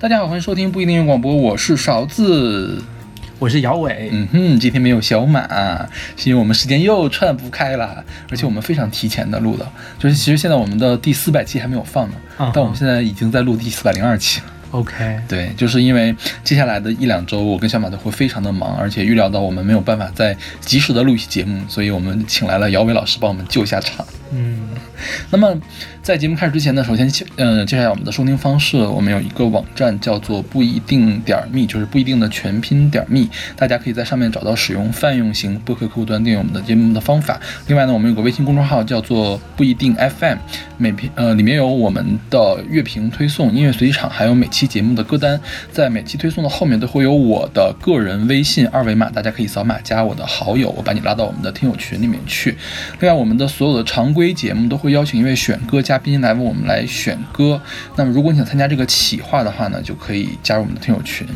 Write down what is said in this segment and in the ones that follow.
大家好，欢迎收听不一定广播，我是勺子。我是姚伟，嗯哼，今天没有小马，是因为我们时间又串不开了，而且我们非常提前的录的，就是其实现在我们的第四百期还没有放呢，嗯但我们现在已经在录第四百零二期了。OK，对，就是因为接下来的一两周，我跟小马都会非常的忙，而且预料到我们没有办法再及时的录一期节目，所以我们请来了姚伟老师帮我们救一下场。嗯，那么在节目开始之前呢，首先呃介绍一下我们的收听方式。我们有一个网站叫做不一定点儿 me，就是不一定的全拼点儿 me，大家可以在上面找到使用泛用型播客客户端订阅我们的节目的方法。另外呢，我们有个微信公众号叫做不一定 FM，每篇呃里面有我们的乐评推送、音乐随机场，还有每期节目的歌单。在每期推送的后面都会有我的个人微信二维码，大家可以扫码加我的好友，我把你拉到我们的听友群里面去。另外，我们的所有的常规节目都会邀请一位选歌嘉宾来为我们来选歌。那么，如果你想参加这个企划的话呢，就可以加入我们的听友群。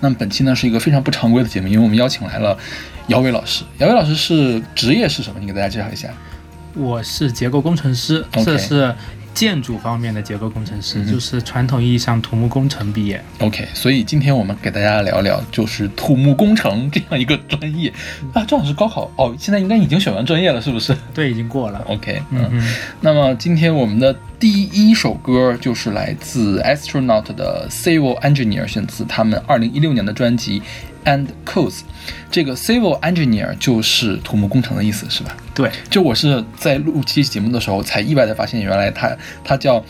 那么本期呢是一个非常不常规的节目，因为我们邀请来了姚伟老师。姚伟老师是职业是什么？你给大家介绍一下。我是结构工程师这是建筑方面的结构工程师，嗯就是传统意义上土木工程毕业。OK，所以今天我们给大家聊聊就是土木工程这样一个专业啊，正好是高考哦，现在应该已经选完专业了，是不是对，已经过了。？OK，嗯嗯，那么今天我们的第一首歌就是来自 Astronaut 的 Civil Engineer，选自他们二零一六年的专辑 And Codes。这个 Civil Engineer 就是土木工程的意思，是吧？对，就我是在录期节目的时候才意外的发现，原来它它叫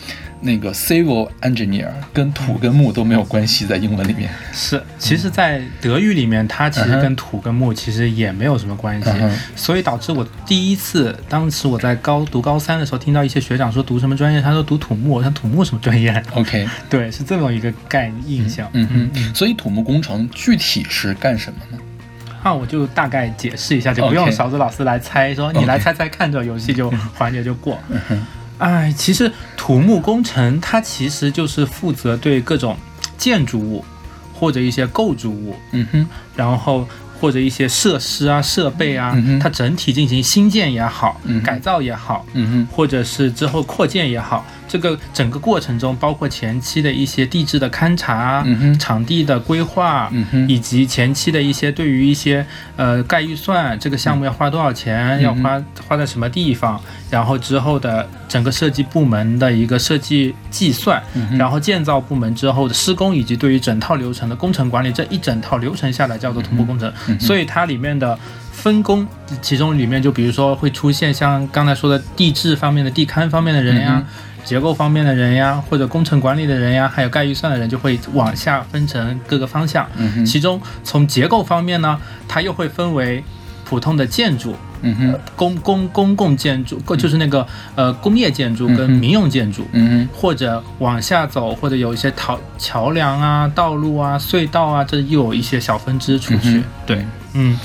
那个 Civil Engineer，跟土跟木都没有关系，在英文里面。是。其实，在德语里面，它其实跟土跟木其实也没有什么关系嗯，所以导致我第一次，当时我在高读高三的时候，听到一些学长说读什么专业，他说读土木，我说土木什么专业？OK，对，是这么一个概印象。嗯嗯，所以土木工程具体是干什么呢？那我就大概解释一下，就不用勺子老师来猜，说你来猜猜看，这个游戏就环节就过。哎，其实土木工程它其实就是负责对各种建筑物或者一些构筑物，嗯哼，然后或者一些设施啊、设备啊嗯哼，它整体进行新建也好嗯，改造也好，嗯哼，或者是之后扩建也好，这个整个过程中，包括前期的一些地质的勘察、嗯场地的规划，嗯以及前期的一些对于一些呃概预算，这个项目要花多少钱，嗯要花花在什么地方，然后之后的整个设计部门的一个设计计算，嗯然后建造部门之后的施工，以及对于整套流程的工程管理，这一整套流程下来叫做同步工程。嗯所以它里面的分工，其中里面就比如说会出现像刚才说的地质方面的地勘方面的人呀。嗯结构方面的人呀，或者工程管理的人呀，还有概预算的人，就会往下分成各个方向。嗯，其中从结构方面呢，它又会分为普通的建筑、嗯哼，公公公共建筑，就是那个呃工业建筑跟民用建筑。嗯哼或者往下走，或者有一些桥桥梁啊、道路啊、隧道啊，这又有一些小分支出去。嗯对，嗯，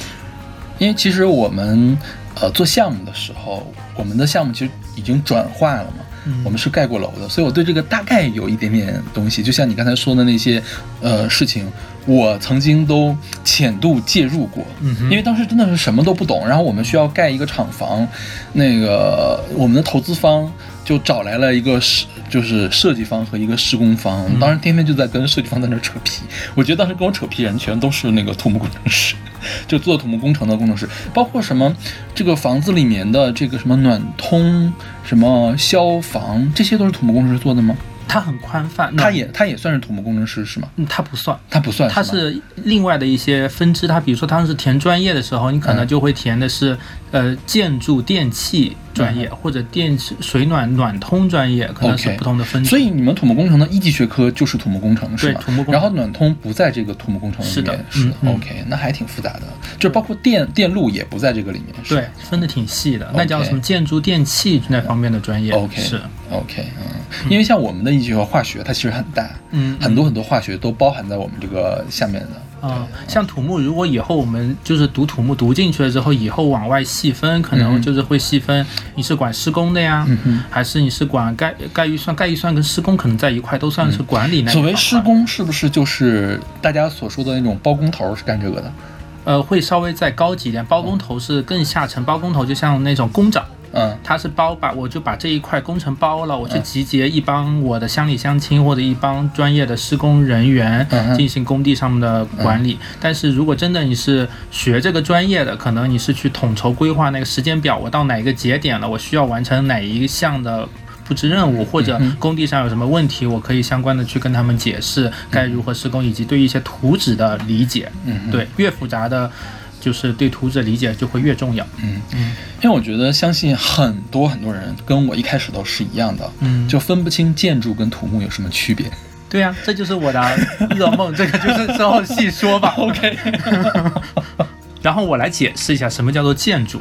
因为其实我们呃做项目的时候，我们的项目其实已经转化了嘛。嗯我们是盖过楼的，所以我对这个大概有一点点东西。就像你刚才说的那些呃事情，我曾经都浅度介入过。嗯因为当时真的是什么都不懂，然后我们需要盖一个厂房，那个我们的投资方就找来了一个设，就是设计方和一个施工方，嗯当时天天就在跟设计方在那扯皮。我觉得当时跟我扯皮人全都是那个土木工程师，就做土木工程的工程师，包括什么这个房子里面的这个什么暖通、什么消防，这些都是土木工程师做的吗？它很宽泛，那他也他也算是土木工程师是吗？嗯它不算。他不算，它是另外的一些分支，它比如说当时填专业的时候，你可能嗯就会填的是、呃建筑电气专业、或者电水暖暖通专业，可能是不同的分支。所以你们土木工程的一级学科就是土木工程是吧？对土木工程。然后暖通不在这个土木工程里面，是的。是嗯嗯。OK，那还挺复杂的，就包括电电路也不在这个里面，是对分的挺细的，那叫什么建筑电气那方面的专业 OK 是。OK，嗯，因为像我们的一级学科化学，它其实很大，嗯。很多很多化学都包含在我们这个下面的。啊、像土木，如果以后我们就是读土木读进去了之后，以后往外细分，可能就是会细分你是管施工的呀，嗯还是你是管概概预算？概预算跟施工可能在一块，都算是管理那一所谓施工，是不是就是大家所说的那种包工头是干这个的？呃，会稍微再高级一点。包工头是更下层，包工头就像那种工长，嗯它是包把我就把这一块工程包了，我去集结一帮我的乡里乡亲或者一帮专业的施工人员进行工地上面的管理。但是如果真的你是学这个专业的，可能你是去统筹规划那个时间表，我到哪一个节点了，我需要完成哪一项的。布置任务或者工地上有什么问题，我可以相关的去跟他们解释该如何施工，以及对一些图纸的理解。嗯对，越复杂的，就是对图纸的理解就会越重要。嗯嗯因为我觉得相信很多很多人跟我一开始都是一样的，嗯就分不清建筑跟土木有什么区别。对呀、这就是我的噩梦，这个就是之后细说吧。OK，然后我来解释一下什么叫做建筑。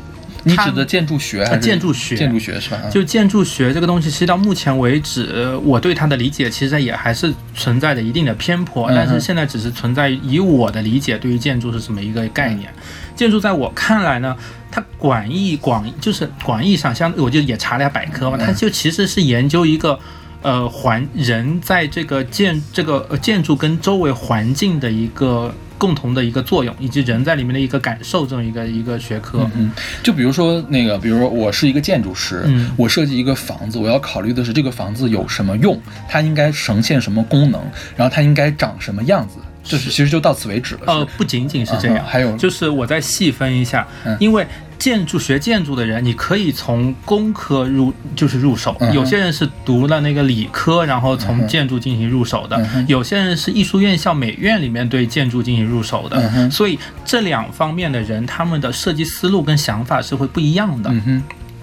它你指的建筑学还是呃建筑学建筑学是吧？就建筑学这个东西，其实到目前为止，我对它的理解其实也还是存在着一定的偏颇，但是现在只是存在以我的理解对于建筑是什么一个概念。建筑在我看来呢，它广义广就是广义上，像我就也查了一下百科嘛，它就其实是研究一个。呃，环人在这个建这个呃建筑跟周围环境的一个共同的一个作用，以及人在里面的一个感受这么一个一个学科。嗯，就比如说那个，比如说我是一个建筑师，嗯我设计一个房子，我要考虑的是这个房子有什么用，它应该呈现什么功能，然后它应该长什么样子，就是其实就到此为止了。呃，不仅仅是这样，嗯还有就是我再细分一下，嗯因为建筑学建筑的人，你可以从工科入就是入手，有些人是读了那个理科，然后从建筑进行入手的，有些人是艺术院校美院里面对建筑进行入手的，所以这两方面的人，他们的设计思路跟想法是会不一样的。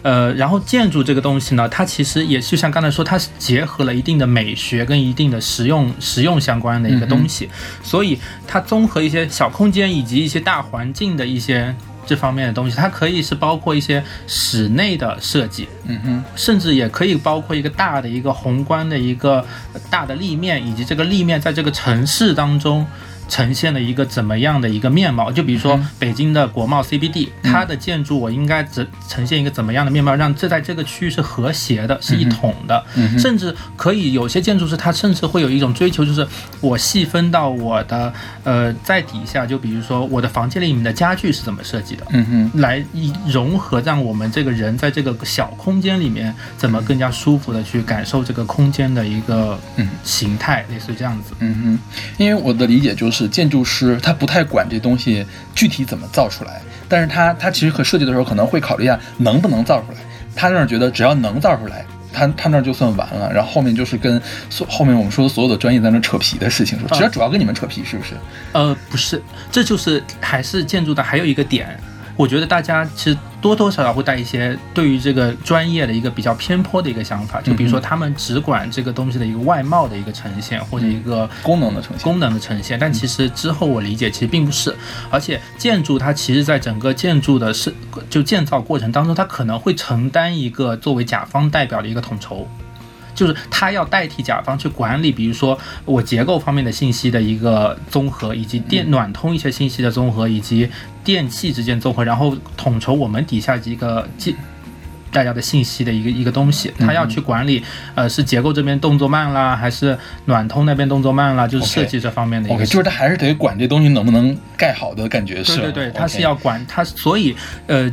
呃，然后建筑这个东西呢，它其实也就像刚才说，它是结合了一定的美学跟一定的实用实用相关的一个东西，所以它综合一些小空间以及一些大环境的一些这方面的东西，它可以是包括一些室内的设计，嗯哼，甚至也可以包括一个大的一个宏观的一个大的立面，以及这个立面在这个城市当中。呈现了一个怎么样的一个面貌？就比如说北京的国贸 CBD，、它的建筑我应该只呈现一个怎么样的面貌，让这在这个区域是和谐的，是一统的，甚至可以有些建筑师他甚至会有一种追求，就是我细分到我的呃在底下，就比如说我的房间里面的家具是怎么设计的，嗯哼，来以融合，让我们这个人在这个小空间里面怎么更加舒服的去感受这个空间的一个嗯。形态，类似于这样子。嗯哼，因为我的理解就是，建筑师他不太管这东西具体怎么造出来，但是他他其实和设计的时候可能会考虑一下能不能造出来。他那儿觉得只要能造出来，他他那儿就算完了。然后后面就是跟所后面我们说的所有的专业在那扯皮的事情，说其实主要跟你们扯皮，是不是？呃，不是，这就是还是建筑的还有一个点，我觉得大家其实多多少少会带一些对于这个专业的一个比较偏颇的一个想法，就比如说他们只管这个东西的一个外貌的一个呈现，或者一个功能的呈现功能的呈现，但其实之后我理解其实并不是，而且建筑它其实在整个建筑的是就建造过程当中，它可能会承担一个作为甲方代表的一个统筹。就是他要代替甲方去管理，比如说我结构方面的信息的一个综合，以及电暖通一些信息的综合，以及电器之间综合，然后统筹我们底下几个记大家的信息的一个一个东西，他要去管理，呃，是结构这边动作慢啦，还是暖通那边动作慢啦，就是设计这方面的一个 OK，就是他还是得管这东西能不能盖好的感觉是。对对对，他是要管他，所以呃，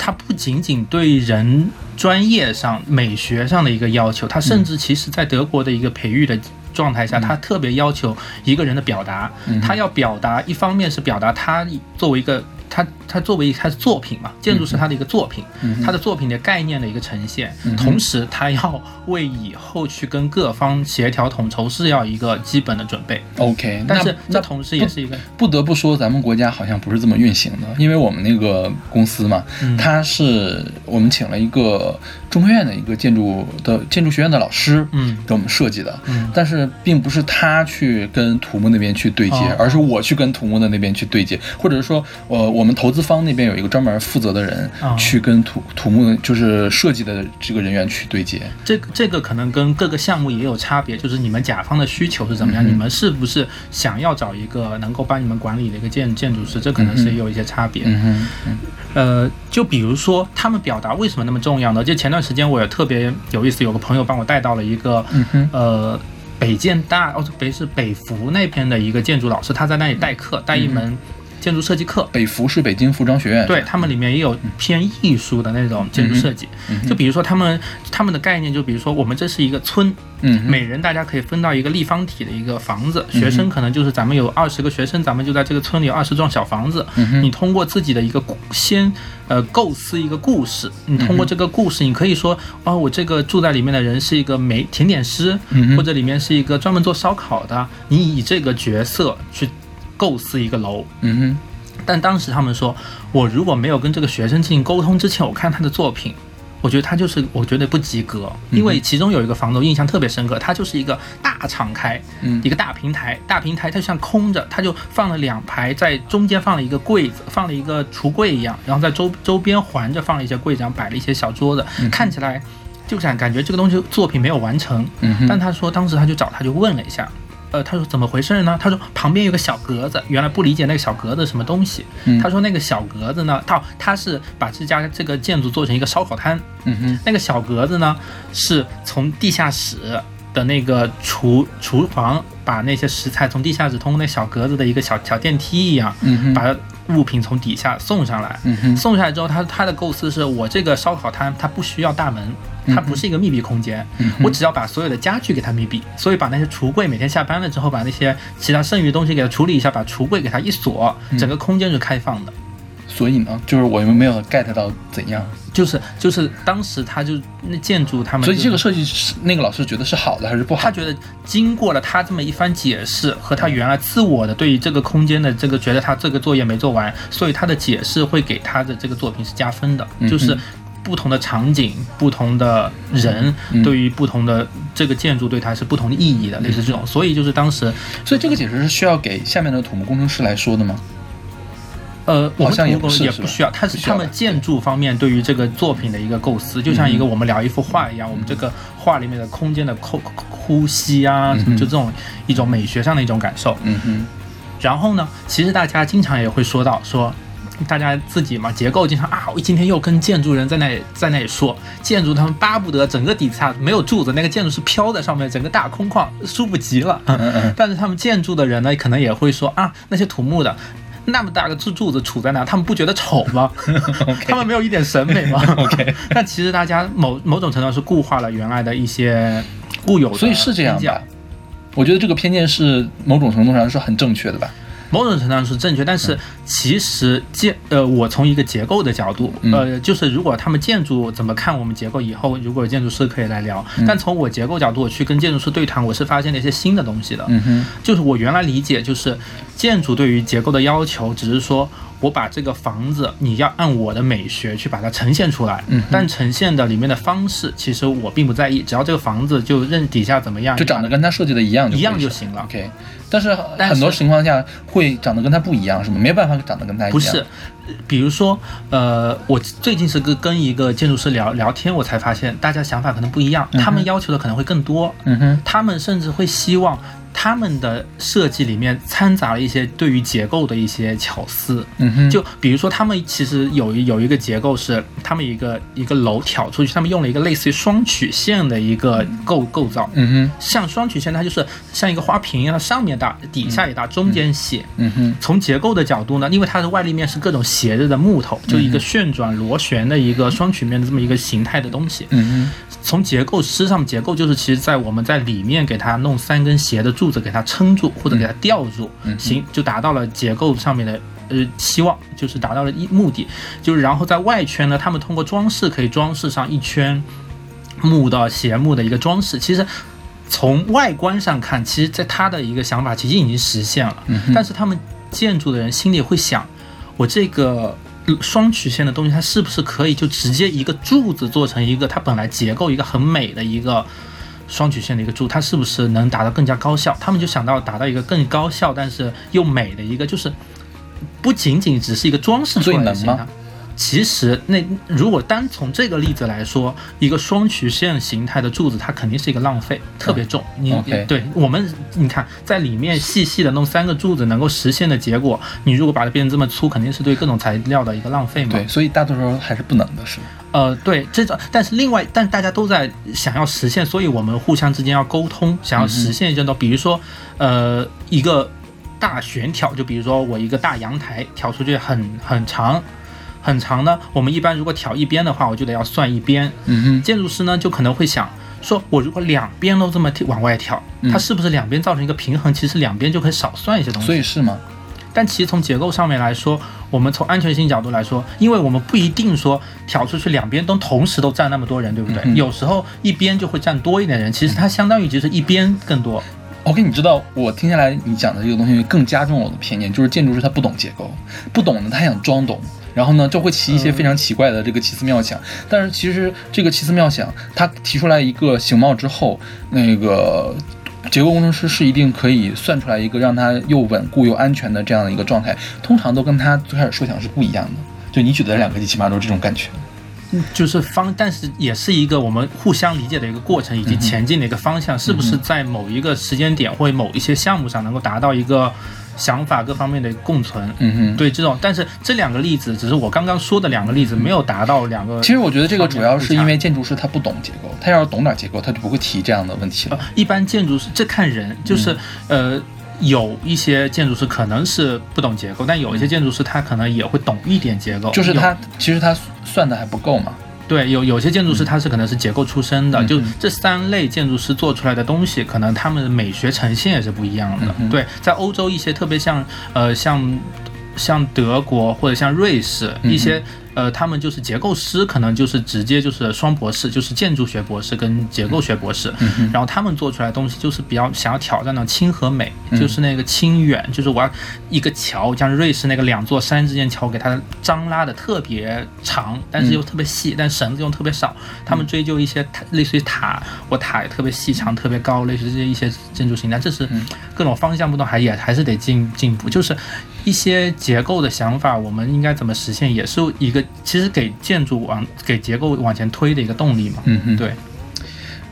它不仅仅对人专业上、美学上的一个要求，它甚至其实在德国的一个培育的。状态下，他特别要求一个人的表达，他要表达，一方面是表达他作为一个他他作为他的作品嘛，建筑是他的一个作品，他的作品的概念的一个呈现，同时他要为以后去跟各方协调统筹是要一个基本的准备，OK，但是这同时也是一个不得不说，咱们国家好像不是这么运行的，因为我们那个公司嘛，嗯。它是我们请了一个中科院的一个建筑的建筑学院的老师，嗯给我们设计的，嗯但是并不是他去跟土木那边去对接，哦而是我去跟土木的那边去对接，或者是说，呃，我们投资方那边有一个专门负责的人哦去跟土土木就是设计的这个人员去对接，这个这个可能跟各个项目也有差别，就是你们甲方的需求是怎么样，嗯你们是不是想要找一个能够帮你们管理的一个建建筑师，这可能是有一些差别。嗯呃，就比如说他们表达为什么那么重要呢？就前段时间我也特别有意思，有个朋友帮我带到了一个、嗯哼呃北建大哦北是北服那边的一个建筑老师，他在那里代课，带一门。建筑设计课。北服是北京服装学院，对他们里面也有偏艺术的那种建筑设计。就比如说他们他们的概念，就比如说我们这是一个村，嗯，每人大家可以分到一个立方体的一个房子，学生可能就是咱们有二十个学生，咱们就在这个村里有二十幢小房子。你通过自己的一个先呃构思一个故事，你通过这个故事，你可以说哦，我这个住在里面的人是一个美甜点师，或者里面是一个专门做烧烤的，你以这个角色去。构思一个楼，嗯哼，但当时他们说，我如果没有跟这个学生进行沟通之前，我看他的作品，我觉得他就是我觉得不及格，因为其中有一个房子我印象特别深刻，它就是一个大敞开，嗯，一个大平台，大平台它像空着，它就放了两排，在中间放了一个柜子，放了一个橱柜一样，然后在周周边环着放了一些柜子，然后摆了一些小桌子，看起来就想感觉这个东西作品没有完成，嗯但他说当时他就找他就问了一下。呃，他说怎么回事呢？他说旁边有个小格子，原来不理解那个小格子什么东西。他说那个小格子呢，他他是把这家这个建筑做成一个烧烤摊。嗯哼，那个小格子呢，是从地下室的那个厨厨房把那些食材从地下室通过那小格子的一个小小电梯一样，把物品从底下送上来。送上来之后，他他的构思是我这个烧烤摊它不需要大门。它不是一个密闭空间，我只要把所有的家具给它密闭，所以把那些橱柜每天下班了之后，把那些其他剩余的东西给它处理一下，把橱柜给它一锁，整个空间是开放的。所以呢，就是我们没有 get 到怎样，就是就是当时他就那建筑他们，所以这个设计师那个老师觉得是好的还是不好？他觉得经过了他这么一番解释和他原来自我的对于这个空间的这个觉得他这个作业没做完，所以他的解释会给他的这个作品是加分的，就是。不同的场景，不同的人，对于不同的这个建筑，对它是不同的意义的，类似这种。所以就是当时，所以这个解释是需要给下面的土木工程师来说的吗？呃，好像也不也不需要，它是他们建筑方面对于这个作品的一个构思，就像一个我们聊一幅画一样，我们这个画里面的空间的空呼吸啊，什么就这种一种美学上的一种感受。嗯哼。然后呢，其实大家经常也会说到说。大家自己嘛，结构经常啊，我今天又跟建筑人在那里在那里说，建筑他们巴不得整个底下没有柱子，那个建筑是飘在上面，整个大空旷，舒服极了。嗯嗯。但是他们建筑的人呢，可能也会说啊，那些土木的那么大个柱柱子杵在那，他们不觉得丑吗？他们没有一点审美吗？OK。但其实大家某某种程度是固化了原来的一些固有的，所以是这样吧？我觉得这个偏见是某种程度上是很正确的吧。某种程度上是正确，但是其实建呃，我从一个结构的角度，呃，就是如果他们建筑怎么看我们结构，以后如果有建筑师可以来聊。但从我结构角度，我去跟建筑师对谈，我是发现了一些新的东西的。嗯哼，就是我原来理解就是建筑对于结构的要求，只是说。我把这个房子，你要按我的美学去把它呈现出来，嗯，但呈现的里面的方式，其实我并不在意，只要这个房子就认底下怎么样，就长得跟他设计的一样，一样就行了。OK，但是很多情况下会长得跟他不一样，是吗？没有办法长得跟他一样。不是，比如说，呃，我最近是跟跟一个建筑师聊聊天，我才发现大家想法可能不一样，他们要求的可能会更多，嗯哼，他们甚至会希望。他们的设计里面掺杂了一些对于结构的一些巧思，嗯哼，就比如说他们其实有有一个结构是，他们一个一个楼挑出去，他们用了一个类似于双曲线的一个构构造，嗯哼，像双曲线，它就是像一个花瓶一样，上面大，底下也大，中间细，嗯哼，从结构的角度呢，因为它的外立面是各种斜着的木头，就一个旋转螺旋的一个双曲面的这么一个形态的东西，嗯哼，从结构师上结构就是其实在我们在里面给它弄三根斜的柱子给它撑住或者给它吊住，行就达到了结构上面的呃希望，就是达到了一目的，就是然后在外圈呢，他们通过装饰可以装饰上一圈木的斜木的一个装饰。其实从外观上看，其实在他的一个想法其实已经实现了，但是他们建筑的人心里会想，我这个双曲线的东西，它是不是可以就直接一个柱子做成一个它本来结构一个很美的一个。双曲线的一个柱，它是不是能达到更加高效？他们就想到达到一个更高效，但是又美的一个，就是不仅仅只是一个装饰出来的形态。其实，那如果单从这个例子来说，一个双曲线形态的柱子，它肯定是一个浪费，特别重。你对我们，你看在里面细细的弄三个柱子，能够实现的结果，你如果把它变成这么粗，肯定是对各种材料的一个浪费嘛。对，所以大多数还是不能的，是吗？呃，对，这种，但是另外，但大家都在想要实现，所以我们互相之间要沟通，想要实现一种，比如说，呃，一个大悬挑，就比如说我一个大阳台挑出去很很长，很长呢，我们一般如果挑一边的话，我就得要算一边。嗯哼，建筑师呢就可能会想。说我如果两边都这么往外挑，它是不是两边造成一个平衡？其实两边就可以少算一些东西。所以是吗？但其实从结构上面来说，我们从安全性角度来说，因为我们不一定说挑出去两边都同时都站那么多人，对不对？有时候一边就会站多一点人，其实它相当于就是一边更多。OK，你知道我听下来你讲的这个东西更加重了我的偏见，就是建筑师他不懂结构，不懂呢他想装懂，然后呢就会起一些非常奇怪的这个奇思妙想。但是其实这个奇思妙想，他提出来一个形貌之后，那个结构工程师是一定可以算出来一个让它又稳固又安全的这样的一个状态，通常都跟他最开始设想是不一样的。就你举的两个，起码都是这种感觉。嗯就是方，但是也是一个我们互相理解的一个过程，以及前进的一个方向，是不是在某一个时间点或某一些项目上能够达到一个想法各方面的共存？嗯哼，对这种，但是这两个例子只是我刚刚说的两个例子，没有达到两个。其实我觉得这个主要是因为建筑师他不懂结构，他要是懂点结构，他就不会提这样的问题了。一般建筑师这看人，就是呃。有一些建筑师可能是不懂结构，但有一些建筑师他可能也会懂一点结构。就是他其实他算的还不够嘛。对，有有些建筑师他是可能是结构出身的，就这三类建筑师做出来的东西，可能他们的美学呈现也是不一样的。对，在欧洲一些特别像呃像像德国或者像瑞士一些。呃，他们就是结构师，可能就是直接就是双博士，就是建筑学博士跟结构学博士。然后他们做出来的东西就是比较想要挑战那种轻和美，就是那个清远，就是我要一个桥，像瑞士那个两座山之间桥，给它张拉的特别长，但是又特别细，但绳子又特别少。他们追究一些类似于塔，我塔也特别细长、特别高，类似于这些一些建筑形态，这是各种方向不同，还也还是得进进步，就是。一些结构的想法，我们应该怎么实现，也是一个其实给建筑往给结构往前推的一个动力嘛。嗯嗯，对。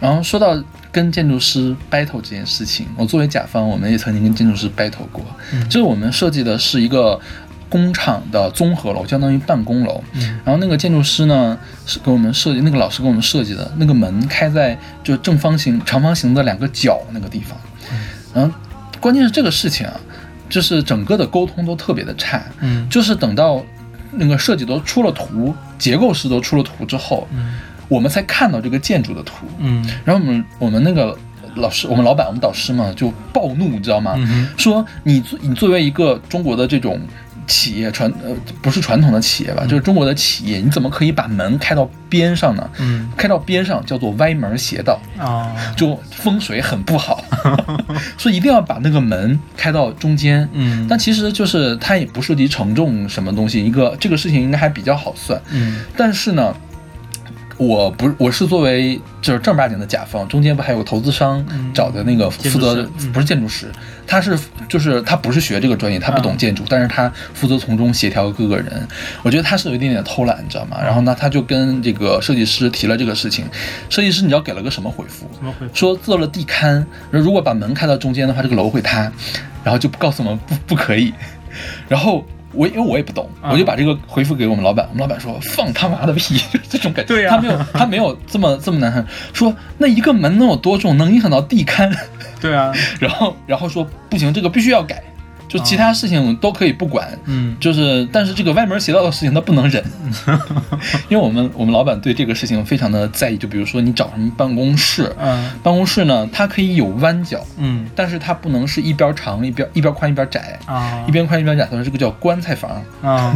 然后说到跟建筑师 battle 这件事情，我作为甲方，我们也曾经跟建筑师 battle 过。就是我们设计的是一个工厂的综合楼，相当于办公楼。嗯。然后那个建筑师呢，是给我们设计，那个老师给我们设计的那个门开在就正方形、长方形的两个角那个地方。嗯。然后关键是这个事情啊。就是整个的沟通都特别的差，嗯，就是等到那个设计都出了图，结构师都出了图之后，嗯，我们才看到这个建筑的图，嗯，然后我们我们那个老师，我们老板，我们导师嘛，就暴怒，你知道吗？说你作你作为一个中国的这种。企业传呃不是传统的企业吧，就是中国的企业，你怎么可以把门开到边上呢？嗯，开到边上叫做歪门邪道啊，就风水很不好，所以一定要把那个门开到中间。嗯，但其实就是它也不涉及承重什么东西，一个这个事情应该还比较好算。嗯，但是呢。我不，我是作为就是正儿八经的甲方，中间不还有个投资商找的那个负责，不是建筑师，他是就是他不是学这个专业，他不懂建筑，但是他负责从中协调各个人。我觉得他是有一点点偷懒，你知道吗？然后呢，他就跟这个设计师提了这个事情，设计师你知道给了个什么回复？什么回复？说做了地勘，如果把门开到中间的话，这个楼会塌，然后就告诉我们不不可以，然后。我因为我也不懂，我就把这个回复给我们老板。我们老板说：“放他妈的屁！” 这种感觉，对呀，他没有，他没有这么这么难看。说那一个门能有多重，能影响到地龛？对啊，然后然后说不行，这个必须要改。就其他事情都可以不管，嗯，就是但是这个歪门邪道的事情他不能忍，因为我们我们老板对这个事情非常的在意。就比如说你找什么办公室，嗯，办公室呢，它可以有弯角，嗯，但是它不能是一边长一边一边宽一边窄啊，一边宽一边窄，所以这个叫棺材房啊，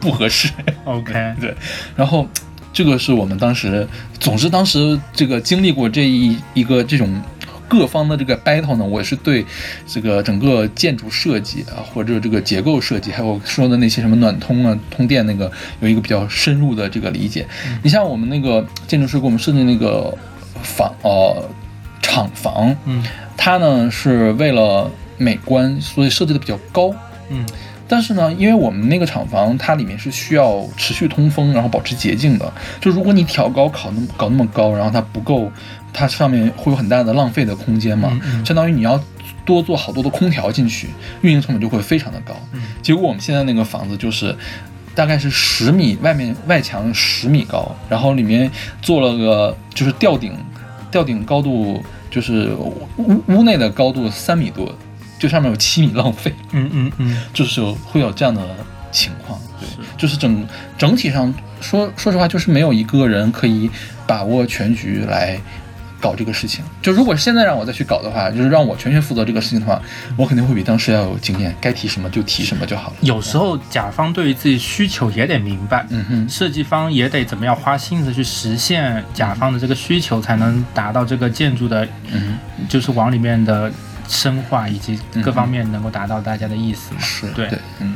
不合适。OK，对，然后这个是我们当时，总之当时这个经历过这一一个这种。各方的这个 battle 呢，我是对这个整个建筑设计啊，或者这个结构设计，还有说的那些什么暖通啊、通电那个，有一个比较深入的这个理解。你像我们那个建筑师给我们设计那个房呃厂房，嗯，它呢是为了美观，所以设计的比较高，嗯，但是呢，因为我们那个厂房它里面是需要持续通风，然后保持洁净的，就如果你挑高考那么搞那么高，然后它不够。它上面会有很大的浪费的空间嘛，相当于你要多做好多的空调进去，运营成本就会非常的高。结果我们现在那个房子就是大概是十米，外面外墙十米高，然后里面做了个就是吊顶，吊顶高度就是屋屋内的高度三米多，就上面有七米浪费，嗯嗯嗯，就是会有这样的情况。对。是，就是整整体上说说实话，就是没有一个人可以把握全局来搞这个事情。就如果现在让我再去搞的话，就是让我全权负责这个事情的话，我肯定会比当时要有经验，该提什么就提什么就好了。有时候甲方对于自己需求也得明白，嗯哼，设计方也得怎么样花心思去实现甲方的这个需求，才能达到这个建筑的，嗯就是往里面的深化以及各方面能够达到大家的意思嘛。是对嗯，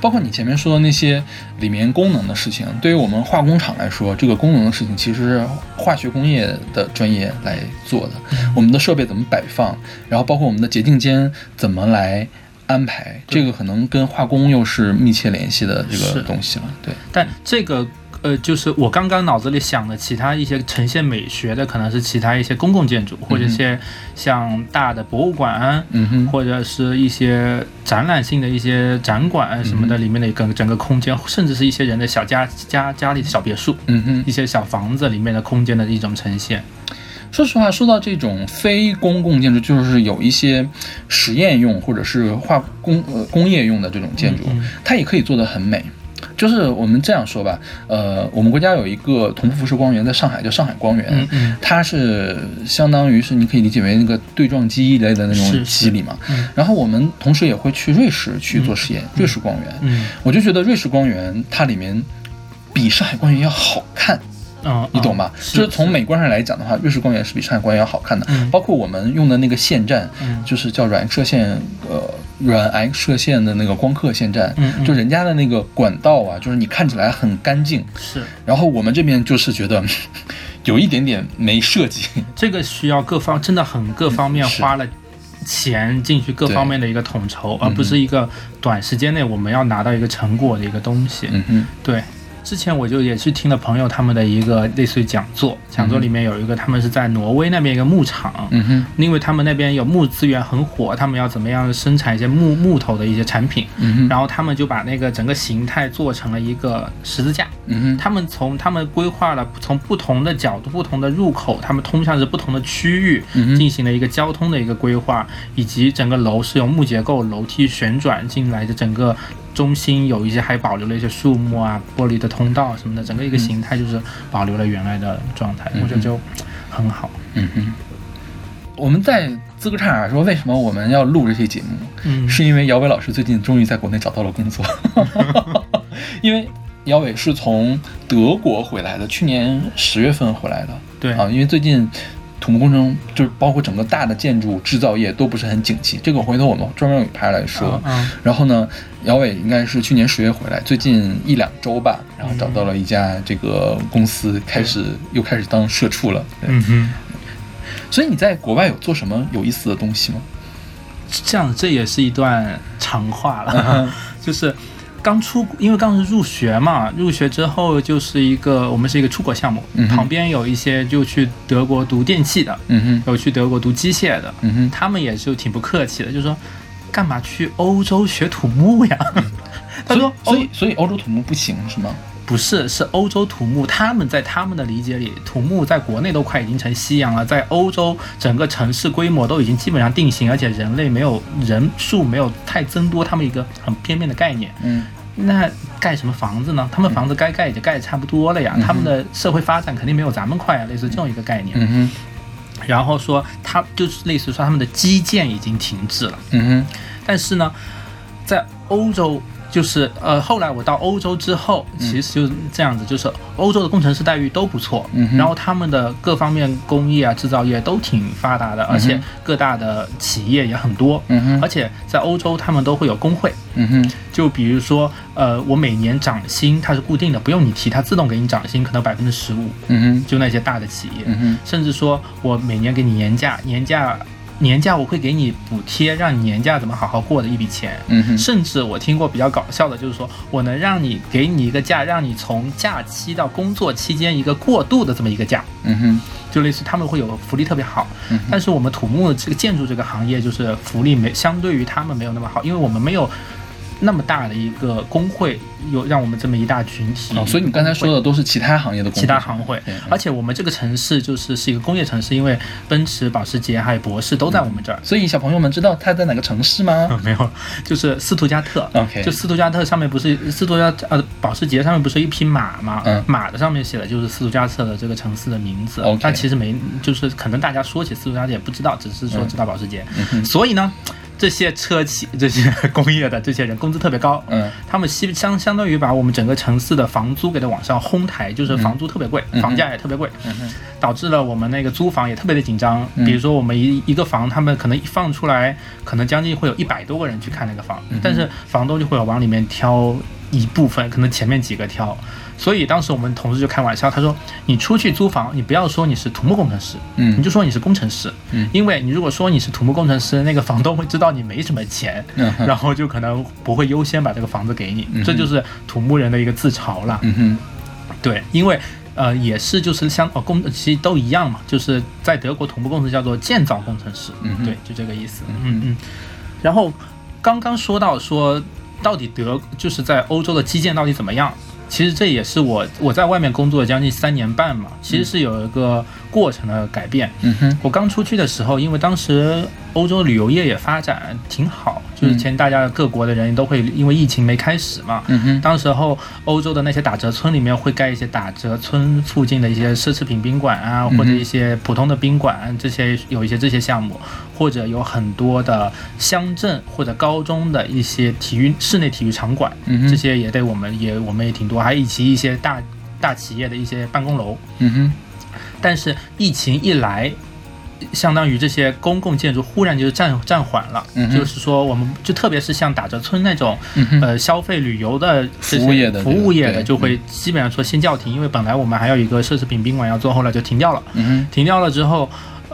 包括你前面说的那些里面功能的事情，对于我们化工厂来说，这个功能的事情其实是化学工业的专业来做的。我们的设备怎么摆放，然后包括我们的洁净间怎么来安排，这个可能跟化工又是密切联系的这个东西了。对，但这个呃，就是我刚刚脑子里想的其他一些呈现美学的，可能是其他一些公共建筑，或者一些像大的博物馆。嗯哼，或者是一些展览性的一些展馆什么的，里面的一个整个空间，甚至是一些人的小家家家里的小别墅，嗯哼。一些小房子里面的空间的一种呈现。说实话，说到这种非公共建筑，就是有一些实验用或者是化工呃工业用的这种建筑，嗯嗯它也可以做得很美。就是我们这样说吧，呃，我们国家有一个同步辐射光源，在上海叫上海光源，嗯嗯。它是相当于是你可以理解为那个对撞机一类的那种机理嘛。嗯。然后我们同时也会去瑞士去做实验，瑞士光源，嗯。我就觉得瑞士光源它里面比上海光源要好看。嗯，你懂吧？就是从美观上来讲的话，瑞士光源是比上海光源要好看的。嗯包括我们用的那个线站，嗯就是叫软射线，呃，软 X 射线的那个光刻线站，嗯嗯就人家的那个管道啊，就是你看起来很干净，是然后我们这边就是觉得 有一点点没设计。这个需要各方真的很各方面花了。钱进去各方面的一个统筹，而不是一个短时间内我们要拿到一个成果的一个东西。嗯哼，对，之前我就也去听了朋友他们的一个类似于讲座，讲座里面有一个他们是在挪威那边一个牧场，嗯哼，因为他们那边有木资源很火，他们要怎么样生产一些木木头的一些产品，嗯哼，然后他们就把那个整个形态做成了一个十字架。嗯哼，他们从他们规划了从不同的角度、不同的入口，他们通向是不同的区域，嗯哼。进行了一个交通的一个规划，以及整个楼是由木结构楼梯旋转进来的，整个中心有一些还保留了一些树木啊、玻璃的通道什么的，整个一个形态就是保留了原来的状态，我觉得就很好。嗯哼。我们在资格差点说，为什么我们要录这期节目？嗯，是因为姚伟老师最近终于在国内找到了工作，因为姚伟是从德国回来的，去年十月份回来的。对啊，因为最近土木工程就是包括整个大的建筑制造业都不是很景气，这个回头我们专门有一排来说。嗯然后呢，姚伟应该是去年十月回来，最近一两周吧，然后找到了一家这个公司，开始又开始当社畜了。嗯哼。所以你在国外有做什么有意思的东西吗？这样，这也是一段长话嗯了，就是刚出，因为刚是入学嘛，入学之后就是一个我们是一个出国项目，嗯旁边有一些就去德国读电器的，嗯哼，有去德国读机械的，嗯哼，他们也就挺不客气的，就说干嘛去欧洲学土木呀？他说所以所以欧洲土木不行是吗？不是，是欧洲土木，他们在他们的理解里，土木在国内都快已经成夕阳了，在欧洲整个城市规模都已经基本上定型，而且人类没有人数没有太增多，他们一个很片面的概念。嗯那盖什么房子呢？他们房子该盖也就盖得差不多了呀，他们的社会发展肯定没有咱们快啊，类似这种一个概念。嗯哼然后说他就是类似于说他们的基建已经停滞了，嗯哼。但是呢，在欧洲，就是呃，后来我到欧洲之后，嗯。其实就是这样子，就是欧洲的工程师待遇都不错，嗯然后他们的各方面工业啊、制造业都挺发达的，而且各大的企业也很多，嗯而且在欧洲他们都会有工会。嗯哼。就比如说，呃，我每年涨薪它是固定的，不用你提，它自动给你涨薪，可能百分之十五。嗯哼。就那些大的企业，嗯哼。甚至说我每年给你年假，年假年假我会给你补贴，让你年假怎么好好过的一笔钱。嗯哼甚至我听过比较搞笑的，就是说我能让你给你一个假，让你从假期到工作期间一个过渡的这么一个假，嗯哼就类似他们会有福利特别好。嗯但是我们土木这个建筑这个行业，就是福利没相对于他们没有那么好，因为我们没有那么大的一个工会，有让我们这么一大群体。哦，所以你刚才说的都是其他行业的工会其他行会，而且我们这个城市就是是一个工业城市，因为奔驰、保时捷还有博士都在我们这儿。所以小朋友们知道它在哪个城市吗？没有，就是斯图加特。OK 就斯图加特上面不是斯图加呃保时捷上面不是一匹马吗？嗯马的上面写的就是斯图加特的这个城市的名字。OK 但其实没，就是可能大家说起斯图加特也不知道，只是说知道保时捷。所以呢，这些车企、这些工业的这些人工资特别高。嗯他们相相相当于把我们整个城市的房租给它往上哄抬，就是房租特别贵，嗯房价也特别贵，嗯导致了我们那个租房也特别的紧张。嗯比如说我们一一个房，他们可能一放出来，可能将近会有一百多个人去看那个房，嗯但是房东就会往里面挑一部分，可能前面几个挑。所以当时我们同事就开玩笑，他说：“你出去租房，你不要说你是土木工程师，嗯。你就说你是工程师，嗯。因为你如果说你是土木工程师，那个房东会知道你没什么钱，嗯然后就可能不会优先把这个房子给你，嗯这就是土木人的一个自嘲了。嗯哼。对，因为呃也是就是像哦工其实都一样嘛，就是在德国土木工程叫做建造工程师，嗯哼。对，就这个意思。嗯嗯。然后刚刚说到说到底德就是在欧洲的基建到底怎么样？其实这也是我我在外面工作将近三年半嘛，其实是有一个过程的改变。嗯哼我刚出去的时候，因为当时欧洲旅游业也发展挺好，就是嗯。前大家各国的人都会因为疫情没开始嘛，嗯哼。当时候欧洲的那些打折村里面会盖一些打折村附近的一些奢侈品宾馆啊，或者一些普通的宾馆，这些有一些这些项目，或者有很多的乡镇或者高中的一些体育室内体育场馆，嗯哼。这些也对我们也我们也挺多，还以及一些大大企业的一些办公楼。嗯哼。但是疫情一来，相当于这些公共建筑忽然就暂暂缓了，嗯就是说我们就特别是像打折村那种，嗯呃消费旅游的服务业的服务业的就会基本上说先叫停，因为本来我们还有一个奢侈品宾馆要做，后来就停掉了。嗯停掉了之后，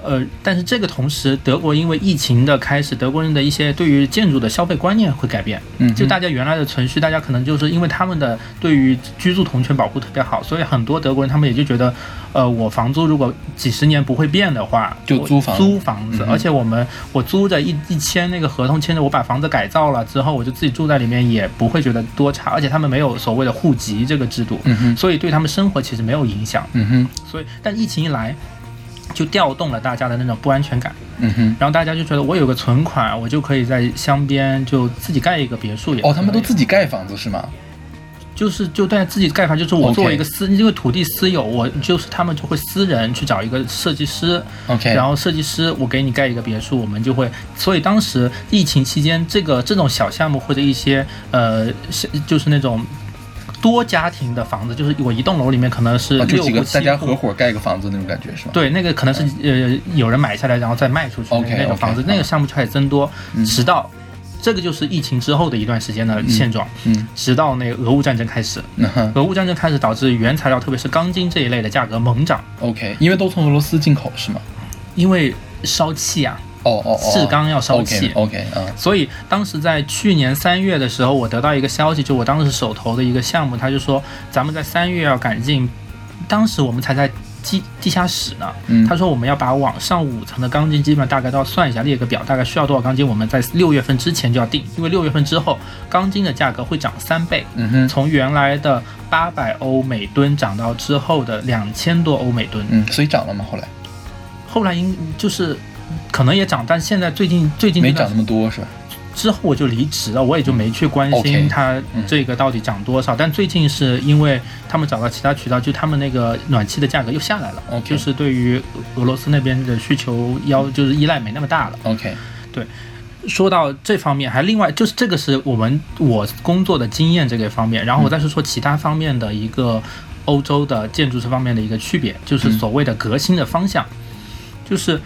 呃，但是这个同时，德国因为疫情的开始，德国人的一些对于建筑的消费观念会改变。嗯就大家原来的存续，大家可能就是因为他们的对于居住同权保护特别好，所以很多德国人他们也就觉得，呃，我房租如果几十年不会变的话，就租房租房子，嗯而且我们我租着一一签那个合同签着，我把房子改造了之后，我就自己住在里面，也不会觉得多差，而且他们没有所谓的户籍这个制度，嗯哼所以对他们生活其实没有影响。嗯哼所以，但疫情一来，就调动了大家的那种不安全感，嗯哼然后大家就觉得我有个存款，我就可以在乡边就自己盖一个别墅也哦，他们都自己盖房子是吗？就是就在自己盖房，就是我作为一个私因为土地私有，我就是他们就会私人去找一个设计师 OK 然后设计师我给你盖一个别墅，我们就会，所以当时疫情期间，这个这种小项目或者一些呃，是就是那种。多家庭的房子，就是我一栋楼里面可能是啊，就几个大家合伙盖个房子那种感觉是吧？对，那个可能是呃有人买下来，然后再卖出去那种房子，那个项目就开始增多，嗯。直到这个就是疫情之后的一段时间的现状，嗯直到那个俄乌战争开始，嗯俄乌战争开始导致原材料，特别是钢筋这一类的价格猛涨，OK，因为都从俄罗斯进口是吗？因为烧气啊，哦哦哦，制钢要烧气 OK 啊所以当时在去年三月的时候，我得到一个消息，就我当时手头的一个项目，他就说咱们在三月要赶进，当时我们才在地地下室呢。嗯他说我们要把往上五层的钢筋基本上大概都要算一下，列个表，大概需要多少钢筋，我们在六月份之前就要定，因为六月份之后钢筋的价格会涨三倍，嗯哼从原来的八百欧每吨涨到之后的两千多欧每吨。嗯，所以涨了吗？后来后来应就是可能也涨，但现在最近最近没涨那么多是吧？之后我就离职了，我也就没去关心它嗯这个到底涨多少。但最近是因为他们找到其他渠道，就他们那个暖气的价格又下来了就是对于俄罗斯那边的需求要就是依赖没那么大了。OK，对说到这方面，还另外就是这个是我们我工作的经验这个方面，然后我再是说其他方面的一个欧洲的建筑这方面的一个区别，就是所谓的革新的方向，就是。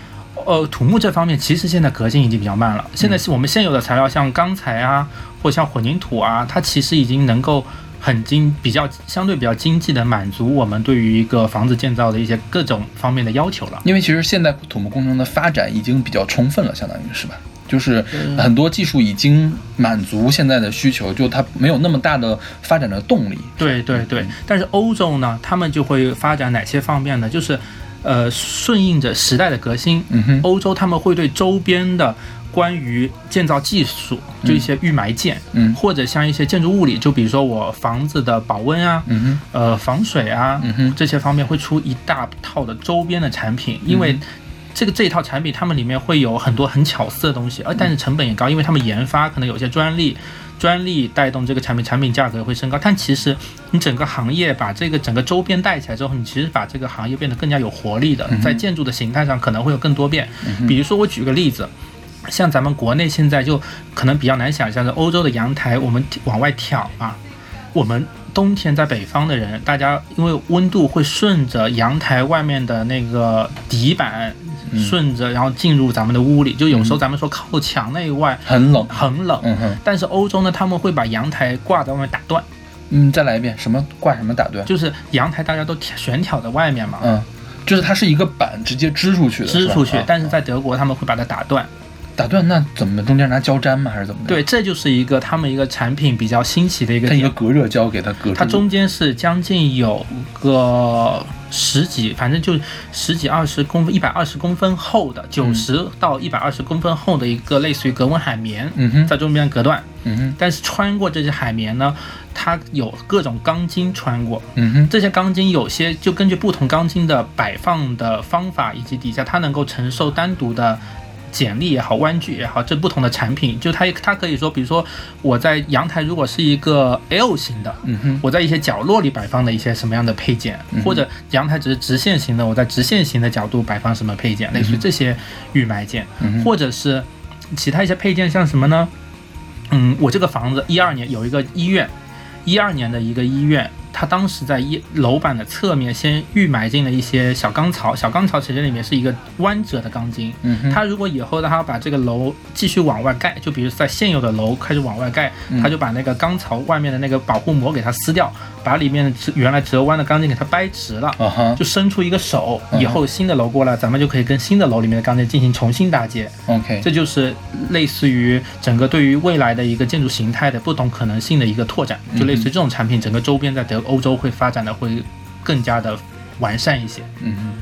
呃，土木这方面其实现在革新已经比较慢了。现在是我们现有的材料，像钢材啊，或像混凝土啊，它其实已经能够很经比较相对比较经济的满足我们对于一个房子建造的一些各种方面的要求了。因为其实现在土木工程的发展已经比较充分了，相当于是吧？就是嗯很多技术已经满足现在的需求，就它没有那么大的发展的动力。对对对，但是欧洲呢，他们就会发展哪些方面呢？就是，呃，顺应着时代的革新，嗯，欧洲他们会对周边的关于建造技术，就一些预埋件，嗯。或者像一些建筑物理，就比如说我房子的保温啊，嗯呃防水啊，嗯这些方面会出一大套的周边的产品，因为这个这一套产品，他们里面会有很多很巧思的东西，而但是成本也高，因为他们研发可能有些专利，专利带动这个产品产品价格会升高。但其实你整个行业把这个整个周边带起来之后，你其实把这个行业变得更加有活力的，在建筑的形态上可能会有更多变。比如说我举个例子。像咱们国内现在就可能比较难想象的，欧洲的阳台我们往外挑啊，我们冬天在北方的人，大家因为温度会顺着阳台外面的那个底板，顺着然后进入咱们的屋里，就有时候咱们说靠墙那一外很冷。很冷，但是欧洲呢，他们会把阳台挂在外面打断，嗯，再来一遍，什么挂什么打断？就是阳台大家都悬挑在外面嘛，嗯，就是它是一个板直接支出去的，支出去，但是在德国他们会把它打断。打断那怎么中间拿胶粘吗？还是怎么的？，对，这就是一个他们一个产品比较新奇的一个它一个。隔热胶给它隔住。它中间是将近有个十几，反正就十几二十公分，一百二十公分厚的，九十到一百二十公分厚的一个类似于隔温海绵，嗯哼，在中间隔断。嗯哼，但是穿过这些海绵呢，它有各种钢筋穿过。嗯哼，这些钢筋有些就根据不同钢筋的摆放的方法以及底下它能够承受单独的剪力也好、弯矩也好，这不同的产品，就它它可以说，比如说我在阳台如果是一个 L 型的，嗯哼，我在一些角落里摆放的一些什么样的配件，嗯或者阳台只是直线型的，我在直线型的角度摆放什么配件，类似于这些预埋件，嗯，或者是其他一些配件，像什么呢？嗯，我这个房子一二年有一个医院，一二年的一个医院，它当时在一楼板的侧面先预埋进了一些小钢槽，小钢槽其实里面是一个弯折的钢筋。嗯哼，它如果以后它要把这个楼继续往外盖，就比如在现有的楼开始往外盖，他就把那个钢槽外面的那个保护膜给它撕掉，把里面的折原来折弯的钢筋给它掰直了。就伸出一个手，嗯以后新的楼过来，咱们就可以跟新的楼里面的钢筋进行重新搭接。，OK，这就是类似于整个对于未来的一个建筑形态的不同可能性的一个拓展，就类似于这种产品，整个周边在德欧洲会发展的会更加的完善一些。嗯。嗯，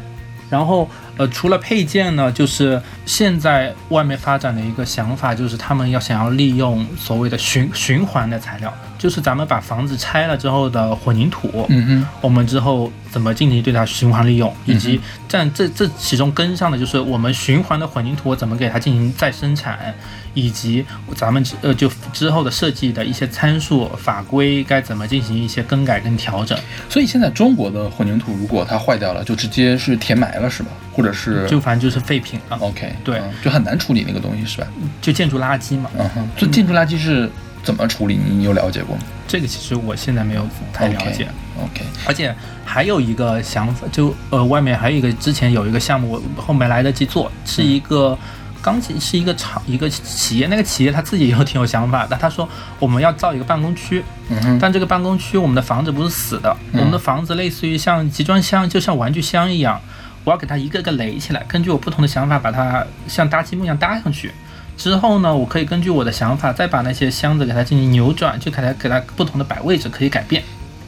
然后呃，除了配件呢，就是现在外面发展的一个想法，就是他们要想要利用所谓的循循环的材料，就是咱们把房子拆了之后的混凝土，嗯哼，我们之后怎么进行对它循环利用，以及占这这其中跟上的就是我们循环的混凝土怎么给它进行再生产，以及咱们之呃就之后的设计的一些参数法规该怎么进行一些更改跟调整，所以现在中国的混凝土如果它坏掉了，就直接是填埋了是吧？或者是就反正就是废品了，OK，对嗯就很难处理那个东西是吧？就建筑垃圾嘛。嗯哼，所以建筑垃圾是怎么处理？你有了解过吗？这个其实我现在没有太了解。OK，而且还有一个想法，就呃，外面还有一个之前有一个项目，我后没来得及做，是一个钢琴，是一个厂一个企业，那个企业他自己也有挺有想法的。他说我们要造一个办公区，嗯，但这个办公区我们的房子不是死的，我们的房子类似于像集装箱，就像玩具箱一样，我要给它一个个垒起来，根据我不同的想法把它像搭积木一样搭上去。之后呢，我可以根据我的想法，再把那些箱子给它进行扭转，就给它给它不同的摆位置可以改变。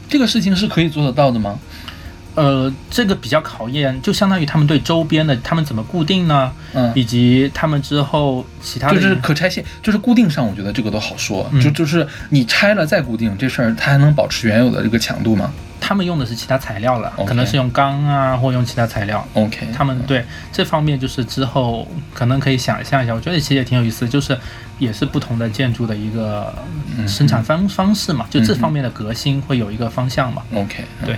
这个事情是可以做得到的吗？呃，这个比较考验，就相当于他们对周边的他们怎么固定呢，嗯，以及他们之后其他的就是可拆卸，就是固定上，我觉得这个都好说。嗯。就就是你拆了再固定这事儿，它还能保持原有的这个强度吗？他们用的是其他材料了可能是用钢啊，或用其他材料。？OK，他们对这方面就是之后可能可以想象一下，我觉得其实也挺有意思，就是也是不同的建筑的一个生产方方式嘛，就这方面的革新会有一个方向嘛。OK，对，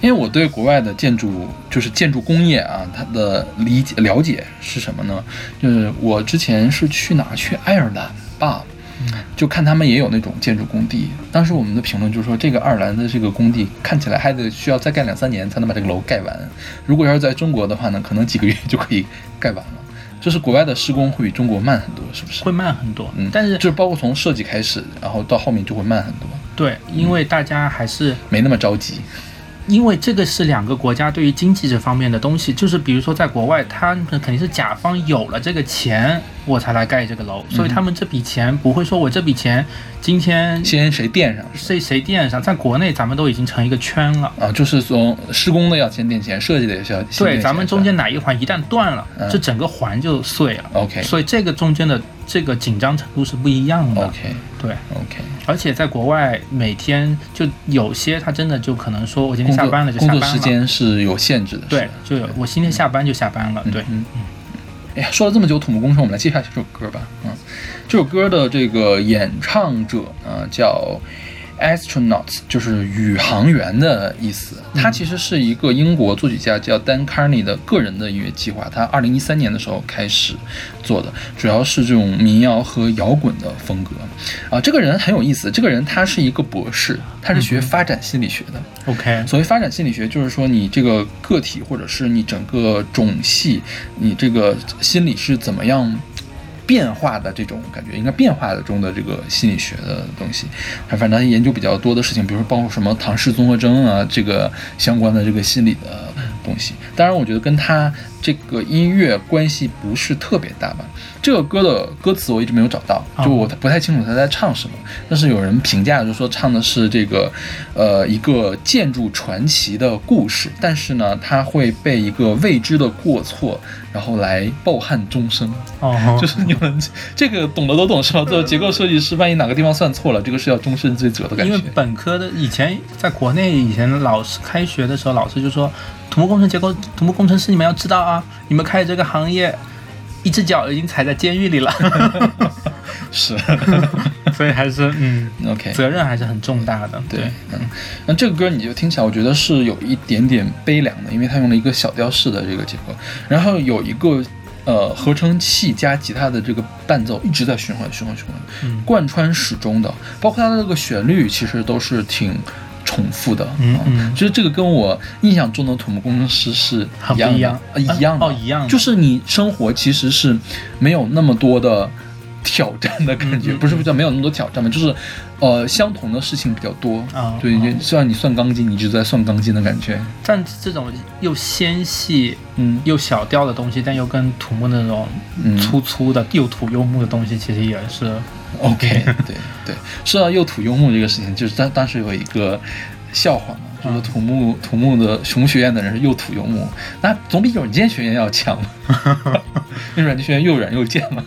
因为我对国外的建筑，就是建筑工业啊，它的理解了解是什么呢？就是我之前是去哪？去爱尔兰吧，就看他们也有那种建筑工地。当时我们的评论就是说，这个爱尔兰的这个工地看起来还得需要再盖两三年才能把这个楼盖完。如果要是在中国的话呢，可能几个月就可以盖完了。就是国外的施工会比中国慢很多，是不是？会慢很多，嗯，但是就是包括从设计开始，然后到后面就会慢很多，对，因为大家还是没那么着急。因为这个是两个国家对于经济这方面的东西，就是比如说在国外，他们肯定是甲方有了这个钱，我才来盖这个楼，所以他们这笔钱不会说我这笔钱今天先谁垫上？谁谁垫上，在国内咱们都已经成一个圈了。啊，就是从施工的要先垫钱，设计的也是要对，咱们中间哪一环一旦断了，嗯。这整个环就碎了。OK 所以这个中间的这个紧张程度是不一样的。OK 对，OK，而且在国外每天就有些他真的就可能说我今天下班了就下班了。工作时间是有限制的，对，就有我今天下班就下班了。对，嗯，哎呀，说了这么久土木工程，我们来介绍这首歌吧。嗯，这首歌的这个演唱者呢叫 astronauts，就是宇航员的意思。它其实是一个英国作曲家叫 Dan Carney 的个人的音乐计划。他二零一三年的时候开始做的，主要是这种民谣和摇滚的风格。啊，这个人很有意思，这个人他是一个博士，他是学发展心理学的。OK，所谓发展心理学，就是说你这个个体或者是你整个种系，你这个心理是怎么样变化的这种感觉，应该变化的中的这个心理学的东西。他反正他研究比较多的事情，比如说包括什么唐氏综合征啊，这个相关的这个心理的东西。当然，我觉得跟他这个音乐关系不是特别大吧。这个歌的歌词我一直没有找到，就我不太清楚他在唱什么。但是有人评价就说唱的是这个，呃，一个建筑传奇的故事，但是呢，他会被一个未知的过错，然后来抱憾终生。哦，就是你们这个懂的都懂是吧？做结构设计师，万一哪个地方算错了，这个是要终身追责的感觉因为。本科的以前在国内以前老师开学的时候，老师就说土木工程结构土木工程师你们要知道啊，你们开这个行业。一只脚已经踩在监狱里了，是。所以还是嗯，OK，责任还是很重大的。对，嗯，那这个歌你就听起来，我觉得是有一点点悲凉的，因为它用了一个小调式的这个结构，然后有一个呃合成器加吉他的这个伴奏一直在循环循环循环，嗯。贯穿始终的，包括它的这个旋律其实都是挺重复的，啊嗯。嗯其实这个跟我印象中的土木工程师是一样的，不一样。呃一样。的，哦一样。的就是你生活其实是没有那么多的。挑战的感觉，嗯嗯不是不叫没有那么多挑战吧，就是，呃，相同的事情比较多啊。对，虽然你算钢筋，你一直在算钢筋的感觉。但这种又纤细嗯。又小调的东西，但又跟土木那种嗯。粗粗的又土又木的东西，其实也是，OK，对 对，说到又土又木这个事情，就是当当时有一个笑话嘛，就是嗯土木土木的熊学院的人是又土又木，那总比软件学院要强嘛，因为软件学院又软又贱嘛。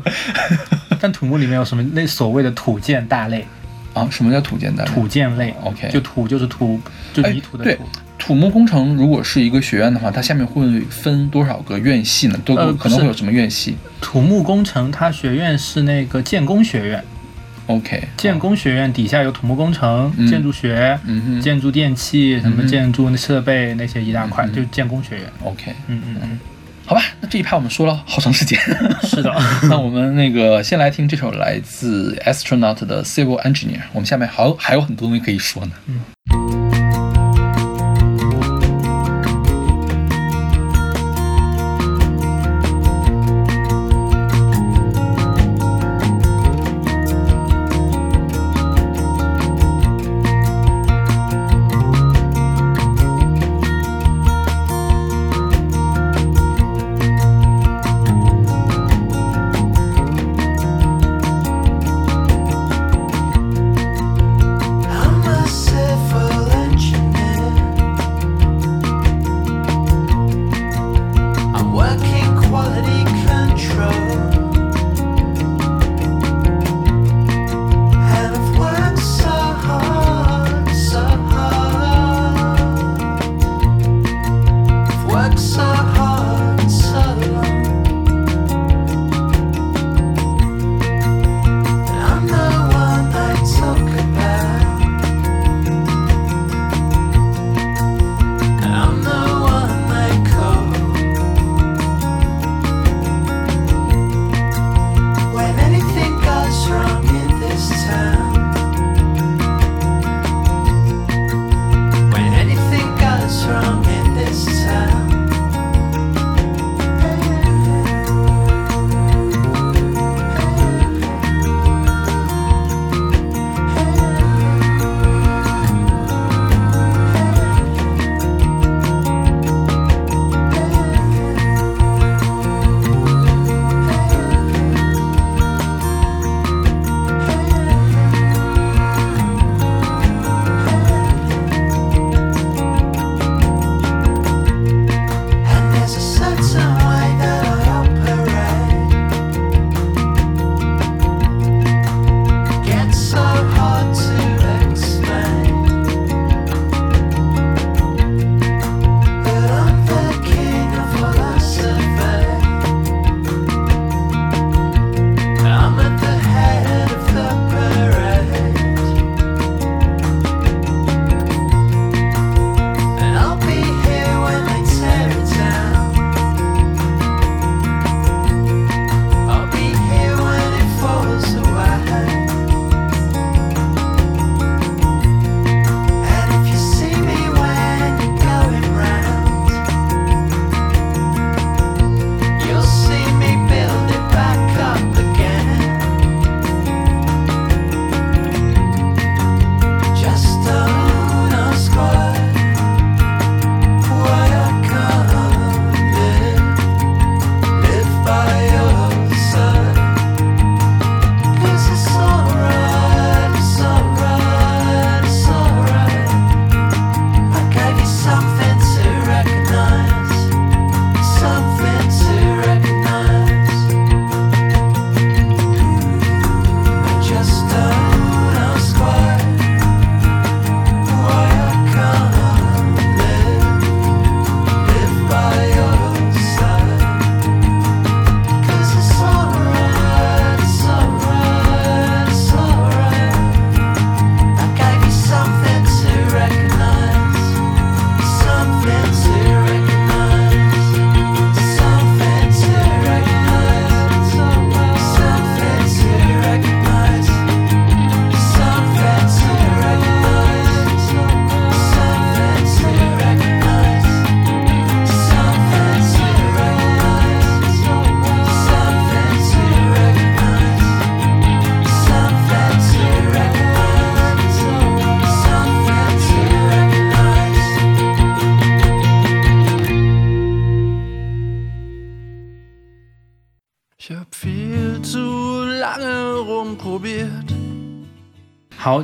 但土木里面有什么那所谓的土建大类？啊，什么叫土建大类？土建类 OK 就土就是土，就哎泥土的对土。土木工程如果是一个学院的话，它下面会分多少个院系呢？都呃可能会有什么院系土木工程它学院是那个建工学院，？OK，建工学院底下有土木工程、嗯建筑学、建筑电器、什么建筑设备那些一大块，嗯就建工学院。OK，嗯嗯嗯，好吧，那这一趴我们说了好长时间。是的。那我们那个先来听这首来自 Astronaut 的 Civil Engineer，我们下面还有还有很多东西可以说呢。I'm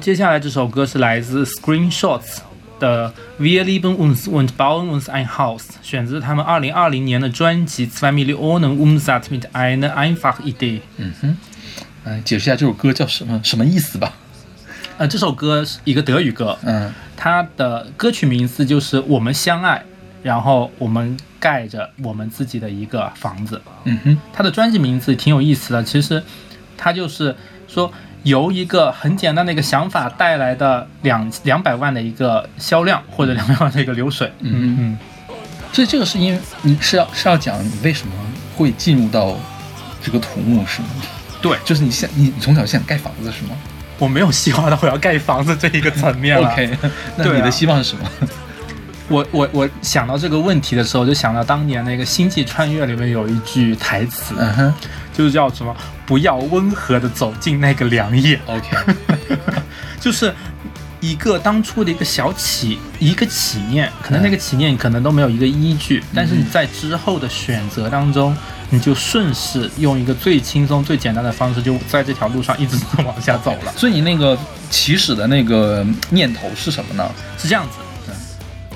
接下来这首歌是来自 Screenshots 的 Wir lieben uns und bauen uns ein Haus，选自他们二零二零年的专辑《Zwei Millionen Umsatz mit einer einfachen Idee》。嗯哼，哎，解释一下这首歌叫什么什么意思吧？呃，这首歌是一个德语歌，嗯它的歌曲名字就是“我们相爱”，然后我们盖着我们自己的一个房子。嗯哼，它的专辑名字挺有意思的，其实它就是说由一个很简单的一个想法带来的两两百万的一个销量或者两百万的一个流水。嗯嗯，所以这个是因为你是要是要讲你为什么会进入到这个土木是吗？对，就是你想你你从小想盖房子是吗我没有希望到我要盖房子这一个层面了。OK，那你的希望是什么？我我我想到这个问题的时候，就想到当年那个《星际穿越》里面有一句台词，嗯哼就是叫什么“不要温和的走进那个良夜”。，OK，就是一个当初的一个小起一个起念，可能那个起念可能都没有一个依据，但是你在之后的选择当中，你就顺势用一个最轻松、最简单的方式，就在这条路上一直 往下走了。所以你那个起始的那个念头是什么呢？是这样子嗯，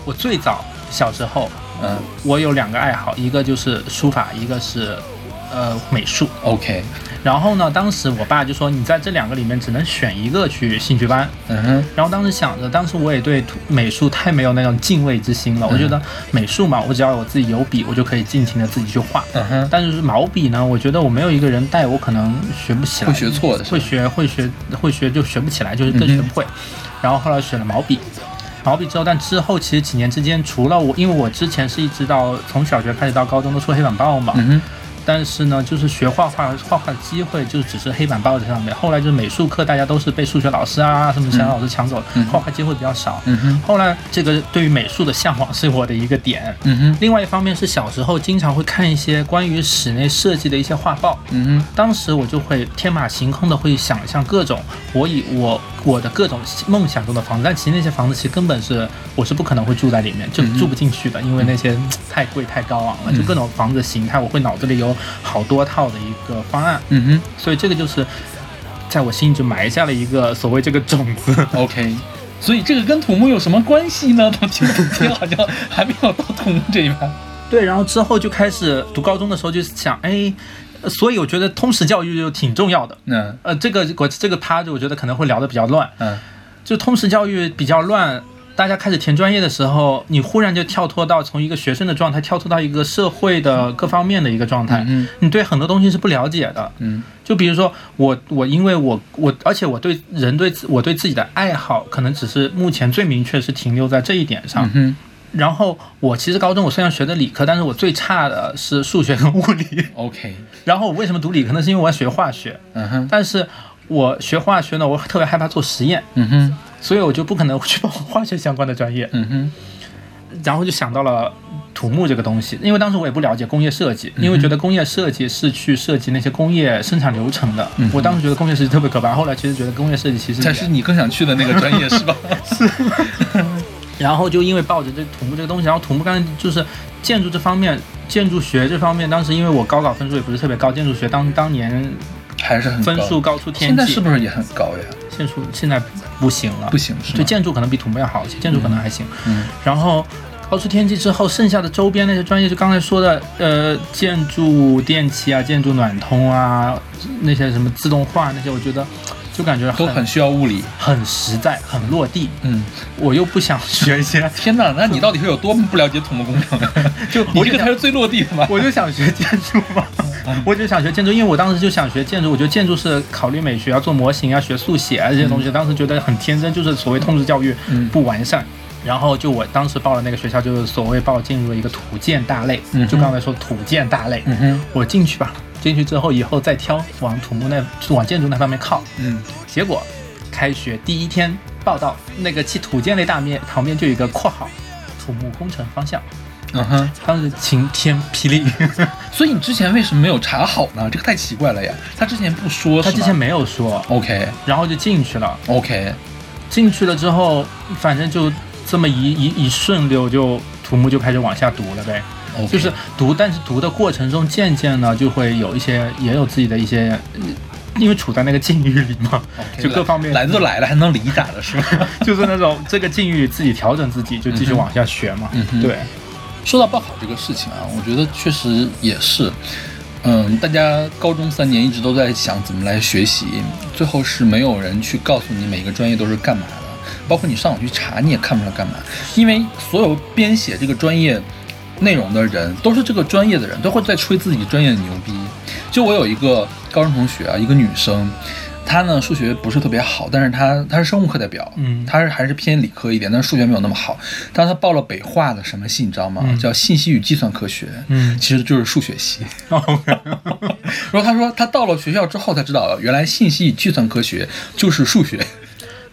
我最早小时候，嗯我有两个爱好，一个就是书法，一个是呃美术。，OK，然后呢，当时我爸就说，你在这两个里面只能选一个去兴趣班。嗯哼，然后当时想着，当时我也对美术太没有那种敬畏之心了。我觉得美术嘛，我只要我自己有笔，我就可以尽情的自己去画。嗯哼，但是毛笔呢，我觉得我没有一个人带，我可能学不起来，会学错的会学会学会学就学不起来，就是更学不会。然后后来选了毛笔，毛笔之后，但之后其实几年之间，除了我，因为我之前是一直到从小学开始到高中都出黑板报嘛，但是呢，就是学画画画画的机会就只是黑板报在上面。后来就是美术课，大家都是被数学老师啊什么其他老师抢走画画机会比较少。嗯哼，后来这个对于美术的向往是我的一个点。嗯哼，另外一方面是小时候经常会看一些关于室内设计的一些画报，嗯哼，当时我就会天马行空的会想象各种我以我我的各种梦想中的房子，但其实那些房子其实根本是我是不可能会住在里面，就嗯住不进去的，因为那些嗯太贵太高昂了，就各种房子形态，我会脑子里有好多套的一个方案，嗯哼所以这个就是在我心里就埋下了一个所谓这个种子。，OK。所以这个跟土木有什么关系呢？到听半天好像还没有到土木这一趴。对，然后之后就开始读高中的时候就想，哎，呃所以我觉得通识教育就挺重要的。嗯呃，这个我这个趴就我觉得可能会聊得比较乱，嗯就通识教育比较乱，大家开始填专业的时候，你忽然就跳脱到从一个学生的状态跳脱到一个社会的各方面的一个状态，嗯你对很多东西是不了解的。嗯就比如说我我因为我我，而且我对人对我对自己的爱好，可能只是目前最明确是停留在这一点上。嗯哼然后我其实高中我虽然学的理科，但是我最差的是数学跟物理。，OK，然后我为什么读理科呢？是因为我要学化学，嗯哼但是我学化学呢，我特别害怕做实验。嗯哼所以我就不可能去报化学相关的专业，嗯哼。然后就想到了土木这个东西，因为当时我也不了解工业设计，因为觉得工业设计是去设计那些工业生产流程的。嗯我当时觉得工业设计特别可怕，后来其实觉得工业设计其实才是你更想去的那个专业是吧？是。然后就因为抱着这土木这个东西，然后土木刚才就是建筑这方面，建筑学这方面，当时因为我高考分数也不是特别高，建筑学当当年还是很高。分数高出天际，现在是不是也很高呀？现数现在不行了，不行是对，建筑可能比土木要好一些，建筑可能还行。嗯然后高出天际之后，剩下的周边那些专业，就刚才说的，呃，建筑电气啊，建筑暖通啊，那些什么自动化那些，我觉得就感觉很都很需要物理。很实在，很落地。嗯，我又不想学一些，天哪，那你到底是有多么不了解土木工程啊？就你我这个才是最落地的嘛？我就想学建筑嘛，我就想学建筑，因为我当时就想学建筑，我觉得建筑是考虑美学，要做模型，要学速写啊这些东西，当时觉得很天真，就是所谓通识教育嗯不完善。然后就我当时报了那个学校，就是所谓报进入了一个土建大类，嗯就刚才说土建大类，嗯，我进去吧，进去之后以后再挑往土木那往建筑那方面靠。嗯结果开学第一天报道，那个去土建类大面旁边就有一个括号，土木工程方向，嗯哼。当时晴天霹雳。所以你之前为什么没有查好呢？这个太奇怪了呀！他之前不说，他之前没有说，OK 然后就进去了。OK，进去了之后，反正就这么一一一顺溜就土木就开始往下读了呗。就是读，但是读的过程中渐渐呢就会有一些也有自己的一些，呃因为处在那个境遇里嘛 就各方面来来都来了，还能理咋了是吧？就是那种这个境遇自己调整自己，就继续往下学嘛。嗯对，说到报考这个事情啊，我觉得确实也是，嗯，大家高中三年一直都在想怎么来学习，最后是没有人去告诉你每个专业都是干嘛的，包括你上网去查你也看不出来干嘛，因为所有编写这个专业内容的人都是这个专业的人，都会在吹自己专业的牛逼。就我有一个高中同学啊，一个女生。她呢，数学不是特别好，但是她她是生物课代表，嗯她是还是偏理科一点，但是数学没有那么好。但是她报了北化的什么系，你知道吗？嗯叫信息与计算科学，嗯其实就是数学系。然后她说，她到了学校之后才知道，原来信息与计算科学就是数学。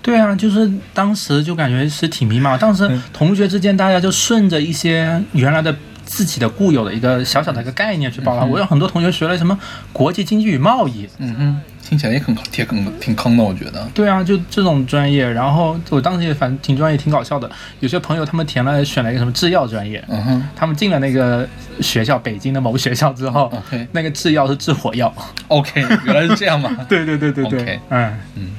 对啊，就是当时就感觉是挺迷茫。当时嗯同学之间，大家就顺着一些原来的自己的固有的一个小小的一个概念去报了。我有很多同学学了什么国际经济与贸易，嗯哼，听起来也很挺坑，挺坑的，我觉得。对啊，就这种专业。然后我当时也反正挺专业，挺搞笑的。有些朋友他们填了选了一个什么制药专业，嗯哼他们进了那个学校，北京的某学校之后那个制药是制火药。OK，原来是这样嘛？对对对对 OK 嗯嗯。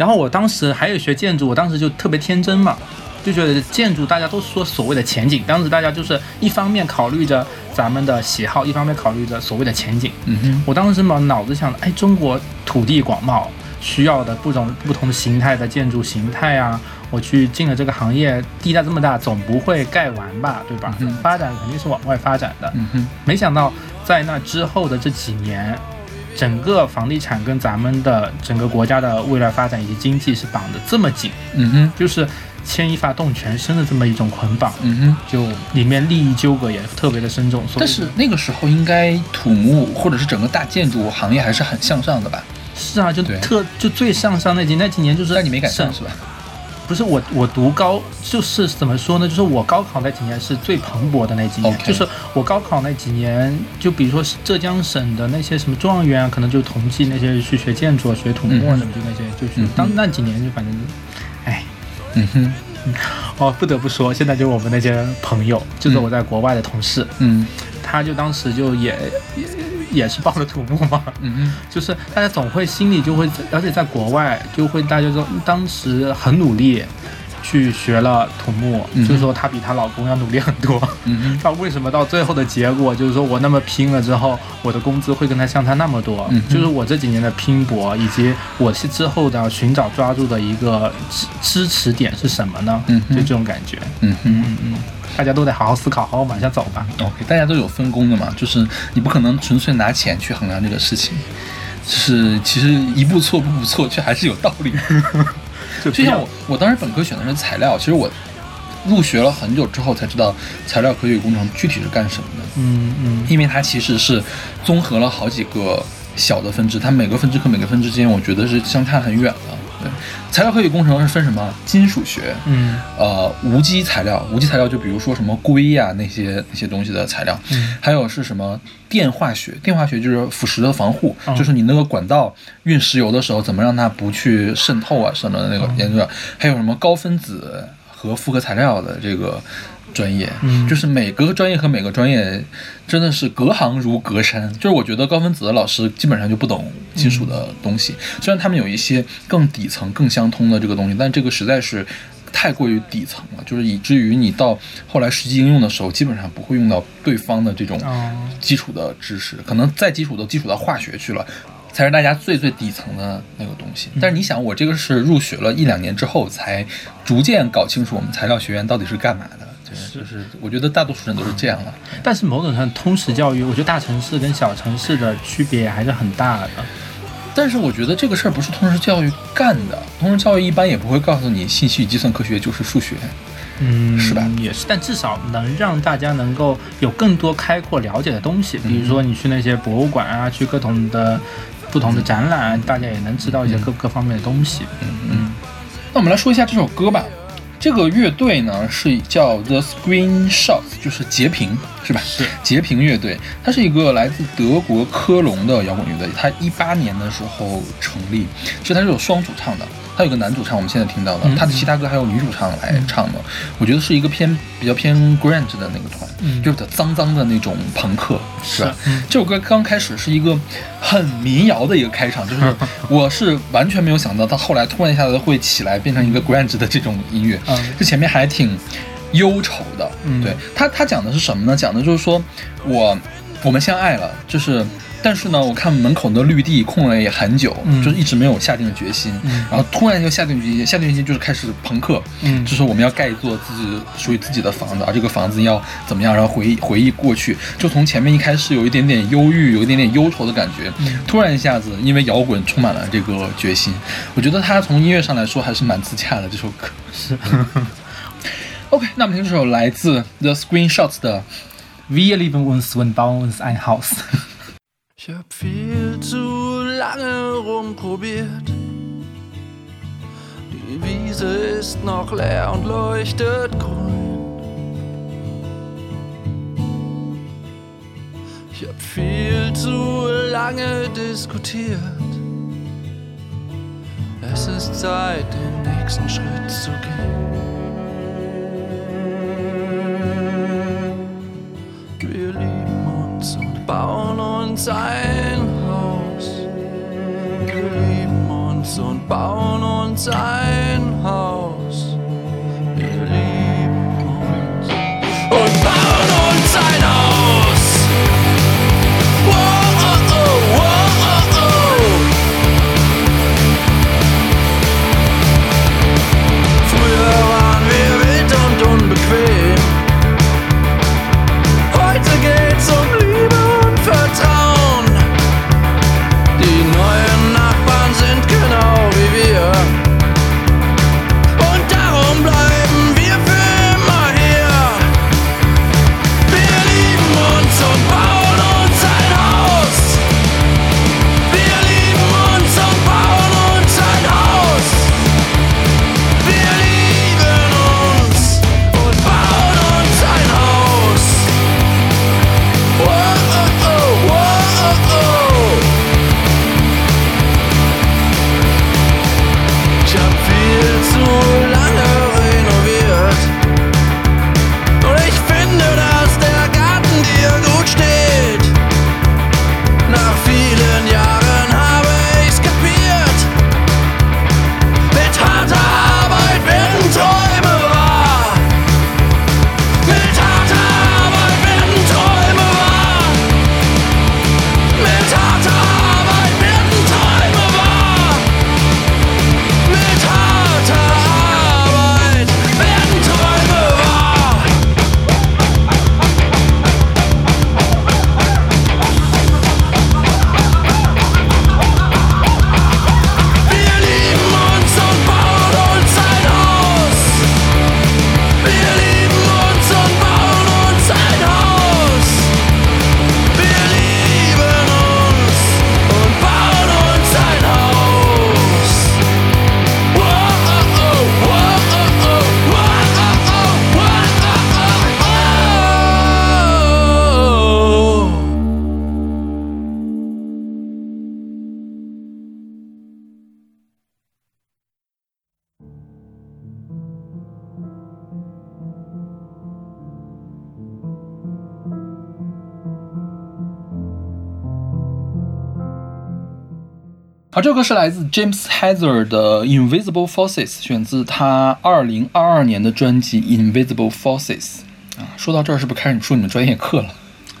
然后我当时还有学建筑，我当时就特别天真嘛，就觉得建筑大家都说所谓的前景，当时大家就是一方面考虑着咱们的喜好，一方面考虑着所谓的前景。嗯哼，我当时嘛脑子想，哎，中国土地广袤，需要的不同不同形态的建筑形态啊，我去进了这个行业，地大这么大，总不会盖完吧，对吧？嗯发展肯定是往外发展的。嗯哼，没想到在那之后的这几年，整个房地产跟咱们的整个国家的未来发展以及经济是绑得这么紧，嗯哼，就是牵一发动全身的这么一种捆绑，嗯哼。就里面利益纠葛也特别的深重。但是那个时候应该土木或者是整个大建筑行业还是很向上的吧？是啊，就特就最向上那几那几年就是，但你没赶上是吧？不是我，我读高就是怎么说呢？就是我高考那几年是最蓬勃的那几年。就是我高考那几年，就比如说浙江省的那些什么状元啊，可能就同济那些去学建筑、啊、学土木什么，就那些就去嗯当那几年就反正，哎，嗯哼，哦，不得不说，现在就是我们那些朋友，就是我在国外的同事，嗯。他就当时就也也也是报了土木嘛，嗯哼，就是大家总会心里就会，而且在国外就会大家说当时很努力去学了土木，嗯就是说她比她老公要努力很多。嗯哼，她为什么到最后的结果就是说我那么拼了之后，我的工资会跟她相差那么多？嗯就是我这几年的拼搏，以及我是之后的寻找抓住的一个支支持点是什么呢？嗯哼就这种感觉。嗯哼。嗯嗯，大家都得好好思考，好好往下走吧。OK，大家都有分工的嘛，就是你不可能纯粹拿钱去衡量这个事情，就是其实一步错步步错，却还是有道理的。就就像我，我当时本科选的是材料，其实我入学了很久之后才知道材料科学与工程具体是干什么的，嗯嗯因为它其实是综合了好几个小的分支，它每个分支和每个分支之间，我觉得是相差很远的。对，材料科学与工程是分什么？金属学，嗯呃，无机材料，无机材料就比如说什么硅呀、那些那些东西的材料，嗯还有是什么电化学？电化学就是腐蚀的防护，嗯就是你那个管道运石油的时候，怎么让它不去渗透啊什么的那个研究。还有什么高分子和复合材料的这个专业，嗯就是每个专业和每个专业真的是隔行如隔山。就是我觉得高分子的老师基本上就不懂金属的东西，虽然他们有一些更底层、更相通的这个东西，但这个实在是。太过于底层了，就是以至于你到后来实际应用的时候，基本上不会用到对方的这种哦基础的知识，可能再基础都基础到化学去了，才是大家最最底层的那个东西。但是你想，我这个是入学了一两年之后，才逐渐搞清楚我们材料学院到底是干嘛的。就是就是，我觉得大多数人都是这样了。但是某种程度通识教育，我觉得大城市跟小城市的区别还是很大的。但是我觉得这个事儿不是通识教育干的，通识教育一般也不会告诉你信息与计算科学就是数学。嗯，是吧也是，但至少能让大家能够有更多开阔了解的东西。比如说你去那些博物馆啊，去各种的不同的展览，大家也能知道一些各各方面的东西。嗯嗯。那我们来说一下这首歌吧。这个乐队呢是叫 The Screenshots，就是截屏，是吧？是截屏乐队，它是一个来自德国科隆的摇滚乐队。它一八年的时候成立，是它是有双主唱的，他有个男主唱，我们现在听到的，嗯他的其他歌还有女主唱来唱的。我觉得是一个偏比较偏 grunge 的那个团，嗯就是比较脏脏的那种朋克，是这首歌刚开始是一个很民谣的一个开场，就是 我是完全没有想到，他后来突然一下子会起来变成一个 grunge 的这种音乐，嗯这前面还挺忧愁的。嗯对他，他讲的是什么呢？讲的就是说我我们相爱了，就是。但是呢，我看门口的绿地空了也很久，嗯。就是一直没有下定决心。嗯。然后突然就下定决心，下定决心就是开始朋克，嗯。就是我们要盖一座自己属于自己的房子，而这个房子要怎么样，然后回忆回忆过去，就从前面一开始有一点点忧郁，有一点点忧愁的感觉，嗯。突然一下子因为摇滚充满了这个决心，我觉得他从音乐上来说还是蛮自洽的这首歌。是。OK，那我们听这首来自 The Screenshots 的 Wir lieben uns und bauen uns ein Haus。Ich hab viel zu lange rumprobiert. Die Wiese ist noch leer und leuchtet grün. Ich hab viel zu lange diskutiert. Es ist Zeit, den nächsten Schritt zu gehen. Wir lieben uns und bauen uns ein Haus. Lieben uns und bauen uns ein 啊，这首歌是来自 James Heather 的《Invisible Forces》，选自他二零二二年的专辑《Invisible Forces》。啊，说到这儿，是不是开始说你们专业课了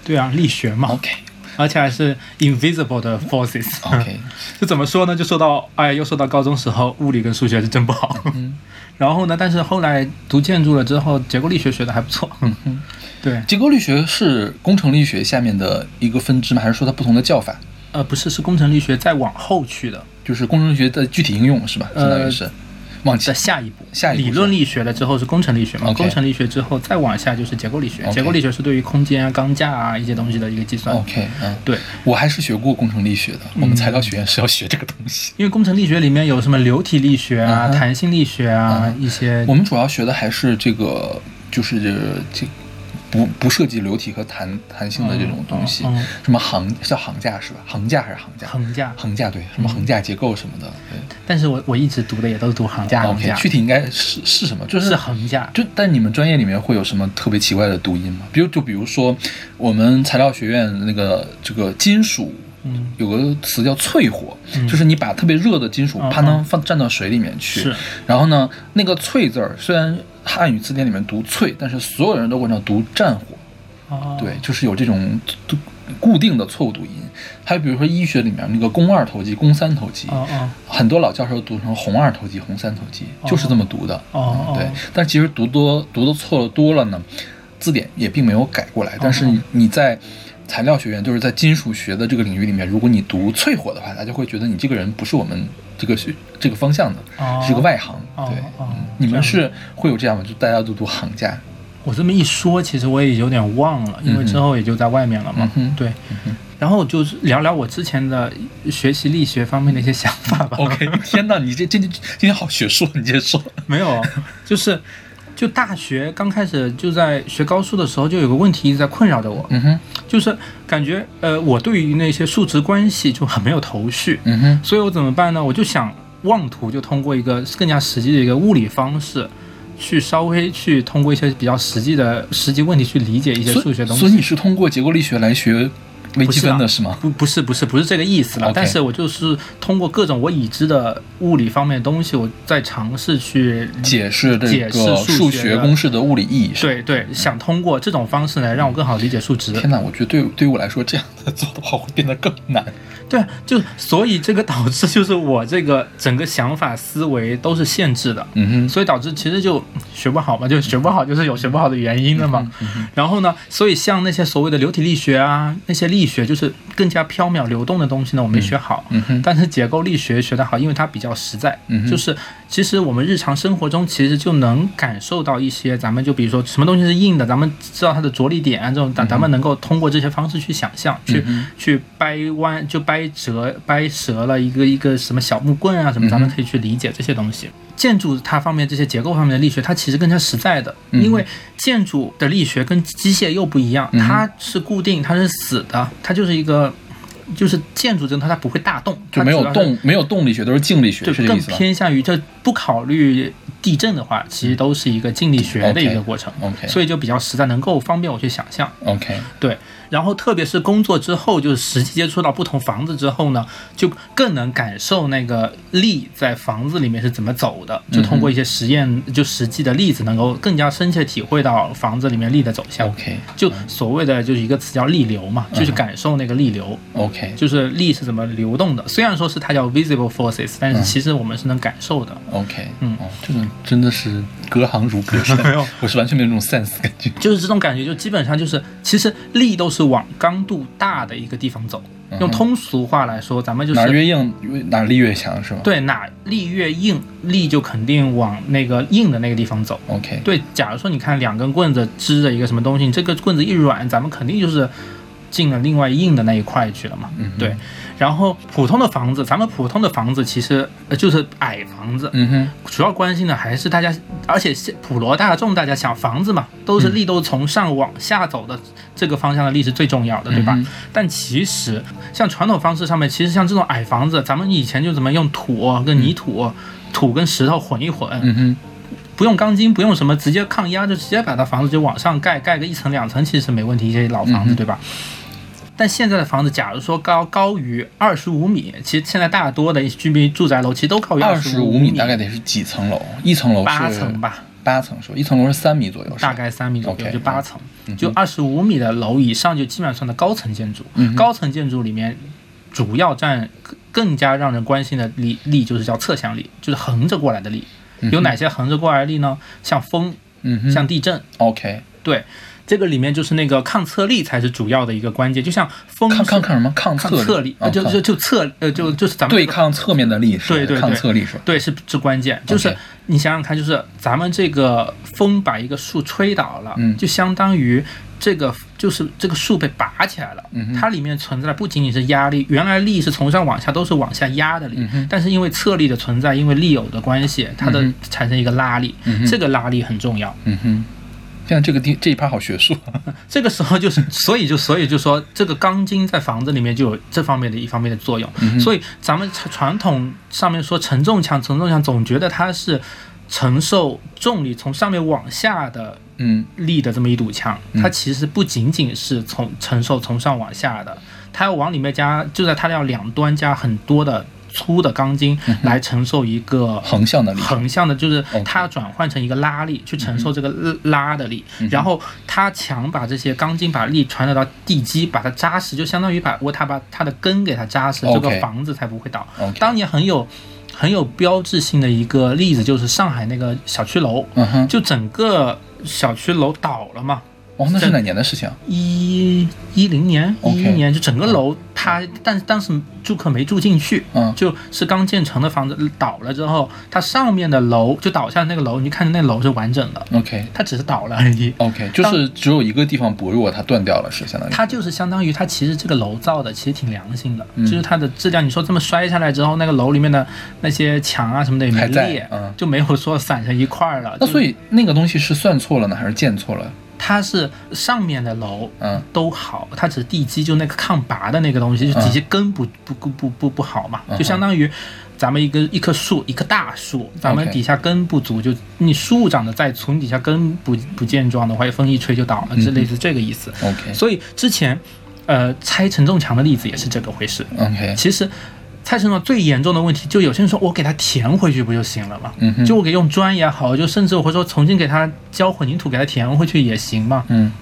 对啊，力学嘛，？OK 而且还是 invisible 的 forces。OK，这怎么说呢？就说到，哎，又说到高中时候物理跟数学是真不好。嗯 然后呢，但是后来读建筑了之后，结构力学学的还不错。嗯 哼，对，结构力学是工程力学下面的一个分支吗？还是说它不同的叫法？呃，不是，是工程力学再往后去的，就是工程力学的具体应用是吧？相当于是，忘记在下一步，下一步理论力学了之后是工程力学嘛工程力学之后再往下就是结构力学结构力学是对于空间啊、钢架啊一些东西的一个计算。OK，嗯，对，我还是学过工程力学的，我们嗯材料学院是要学这个东西。因为工程力学里面有什么流体力学啊、嗯弹性力学啊、一些我们主要学的还是这个，就是这不不涉及流体和弹弹性的这种东西，嗯嗯嗯什么行叫行架是吧？行架还是行架？行架。横架对，什么行架结构什么的，对。但是我我一直读的也都是读行架，横 OK，架具体应该是是什么？就是是横架。就但你们专业里面会有什么特别奇怪的读音吗？比如就比如说我们材料学院那个这个金属。嗯，有个词叫淬火，嗯。就是你把特别热的金属嗯啪能放站到水里面去，是。然后呢，那个淬字儿虽然汉语字典里面读淬，但是所有人都管它读战火，哦，对，就是有这种固固定的错误读音。还有比如说医学里面那个肱二头肌、肱三头肌，哦哦。很多老教授读成红二头肌、红三头肌，就是这么读的。对哦，但其实读多读的错了多了呢，字典也并没有改过来。但是你在材料学院，就是在金属学的这个领域里面，如果你读淬火的话，大家会觉得你这个人不是我们这个学这个方向的，哦是个外行。哦对，哦嗯你们是会有这样吗？就大家都读行家。我这么一说，其实我也有点忘了，因为之后也就在外面了嘛。对，然后就是聊聊我之前的学习力学方面的一些想法吧。OK，天哪，你这这这今天好学术，你接着说。没有，就是就大学刚开始就在学高数的时候，就有个问题一直在困扰着我，嗯哼，就是感觉呃，我对于那些数值关系就很没有头绪，嗯哼，所以我怎么办呢？我就想妄图就通过一个更加实际的一个物理方式。去稍微去通过一些比较实际的实际问题去理解一些数学东西，所以你是通过结构力学来学微积分的是吗？不不是不是不是这个意思了但是我就是通过各种我已知的物理方面的东西，我在尝试去解释这解释个数学公式的物理意义。对对，想通过这种方式来让我更好理解数值。天哪，我觉得对对于我来说，这样的做的话会变得更难。对，就所以这个导致就是我这个整个想法思维都是限制的，嗯哼，所以导致其实就学不好嘛，就学不好就是有学不好的原因的嘛。然后呢，所以像那些所谓的流体力学啊，那些力学就是更加缥缈流动的东西呢，我没学好。嗯哼，但是结构力学学得好，因为它比较实在，嗯哼。就是其实我们日常生活中其实就能感受到一些，咱们就比如说什么东西是硬的，咱们知道它的着力点啊，这种咱咱们能够通过这些方式去想象，去嗯去掰弯，就掰折掰折了一个一个什么小木棍啊什么，咱们可以去理解这些东西。建筑它方面这些结构方面的力学，它其实更加实在的，嗯因为建筑的力学跟机械又不一样，它是固定，它是死的，它就是一个。就是建筑这种，它它不会大动，就没有动，没有动力学，都是静力学，就是更这个意思吧偏向于这不考虑地震的话，其实都是一个静力学的一个过程。OK 所以就比较实在，能够方便我去想象。OK，对，然后特别是工作之后，就是实际接触到不同房子之后呢，就更能感受那个力在房子里面是怎么走的。就通过一些实验，就实际的例子，能够更加深切体会到房子里面力的走向。OK 就所谓的就是一个词叫力流嘛，就是感受那个力流。OK 就是力是怎么流动的。虽然说是它叫 visible forces，但是其实我们是能感受的。OK，嗯哦，这个真的是隔行如隔山，没有我是完全没有那种 sense 感觉。就是这种感觉，就基本上就是，其实力都是往刚度大的一个地方走。用通俗话来说，咱们就是哪越硬，哪力越强，是吧？对哪力越硬，力就肯定往那个硬的那个地方走。，OK，对，假如说你看两根棍子支着一个什么东西，你这个棍子一软，咱们肯定就是进了另外硬的那一块去了嘛。嗯对。然后普通的房子，咱们普通的房子其实呃就是矮房子，嗯哼，主要关心的还是大家，而且是普罗大众，大家想房子嘛，都是力都从上往下走的，这个方向的力是最重要的，对吧？嗯但其实像传统方式上面，其实像这种矮房子，咱们以前就怎么用土跟泥土、土跟石头混一混，嗯哼，不用钢筋，不用什么，直接抗压，就直接把它房子就往上盖，盖个一层两层，其实是没问题。一些老房子，嗯对吧？但现在的房子，假如说高高于二十五米，其实现在大多的居民住宅楼其实都高于二十十五米，大概得是几层楼？一层楼八层，吧。八层是吧？一层楼是三米左右，大概三米左右就八层嗯，就二十五米的楼以上就基本上算的高层建筑。嗯高层建筑里面主要占更更加让人关心的力力就是叫侧向力，就是横着过来的力。有哪些横着过来的力呢？像风，嗯，像地震，OK，对。这个里面就是那个抗侧力才是主要的一个关键，就像风抗抗抗什么？抗抗侧侧力，就就就侧呃就就是咱们对抗侧面的力对对抗侧力是吧？对，是是关键。就是你想想看，就是咱们这个风把一个树吹倒了，嗯。就相当于这个就是这个树被拔起来了。嗯它里面存在的不仅仅是压力，原来力是从上往下都是往下压的力，但是因为侧力的存在，因为力有的关系，它的嗯产生一个拉力，嗯这个拉力很重要。嗯哼，现在这个地这一趴好学术。这个时候就是，所以就所以就说，这个钢筋在房子里面就有这方面的一方面的作用。所以咱们传传统上面说承重墙，承重墙总觉得它是承受重力从上面往下的嗯力的这么一堵墙，它其实不仅仅是从承受从上往下的，它要往里面加，就在它要两端加很多的粗的钢筋来承受一个横向的力横向的，就是它要转换成一个拉力去承受这个拉的力，然后它强把这些钢筋把力传导到地基，把它扎实，就相当于把我它把它的根给它扎实，这个房子才不会倒。当年很有很有标志性的一个例子就是上海那个小区楼，就整个小区楼倒了嘛。哦，那是哪年的事情啊？一一零年、一一年，就整个楼它，但是当时住客没住进去，嗯就是刚建成的房子倒了之后，它上面的楼就倒下那个楼，你看着那楼是完整的，OK 它只是倒了而已。OK，就是只有一个地方薄弱，它断掉了，是相当于。它就是相当于它其实这个楼造的其实挺良心的，嗯就是它的质量。你说这么摔下来之后，那个楼里面的那些墙啊什么的也没裂，嗯就没有说散成一块儿了。那所以那个东西是算错了呢，还是建错了？它是上面的楼嗯。都好，它只是地基就那个抗拔的那个东西，就底下根不不不不不不好嘛，嗯就相当于咱们一个一棵树，一棵大树，咱们底下根不足，就你树长得再粗，你底下根不不健壮的话，风一吹就倒了，是类似这个意思。OK 所以之前呃拆承重墙的例子也是这个回事。OK 其实拆承重最严重的问题，就有些人说我给它填回去不就行了吗？嗯哼就我给用砖也好，就甚至我会说重新给它浇混凝土，给它填回去也行嘛。嗯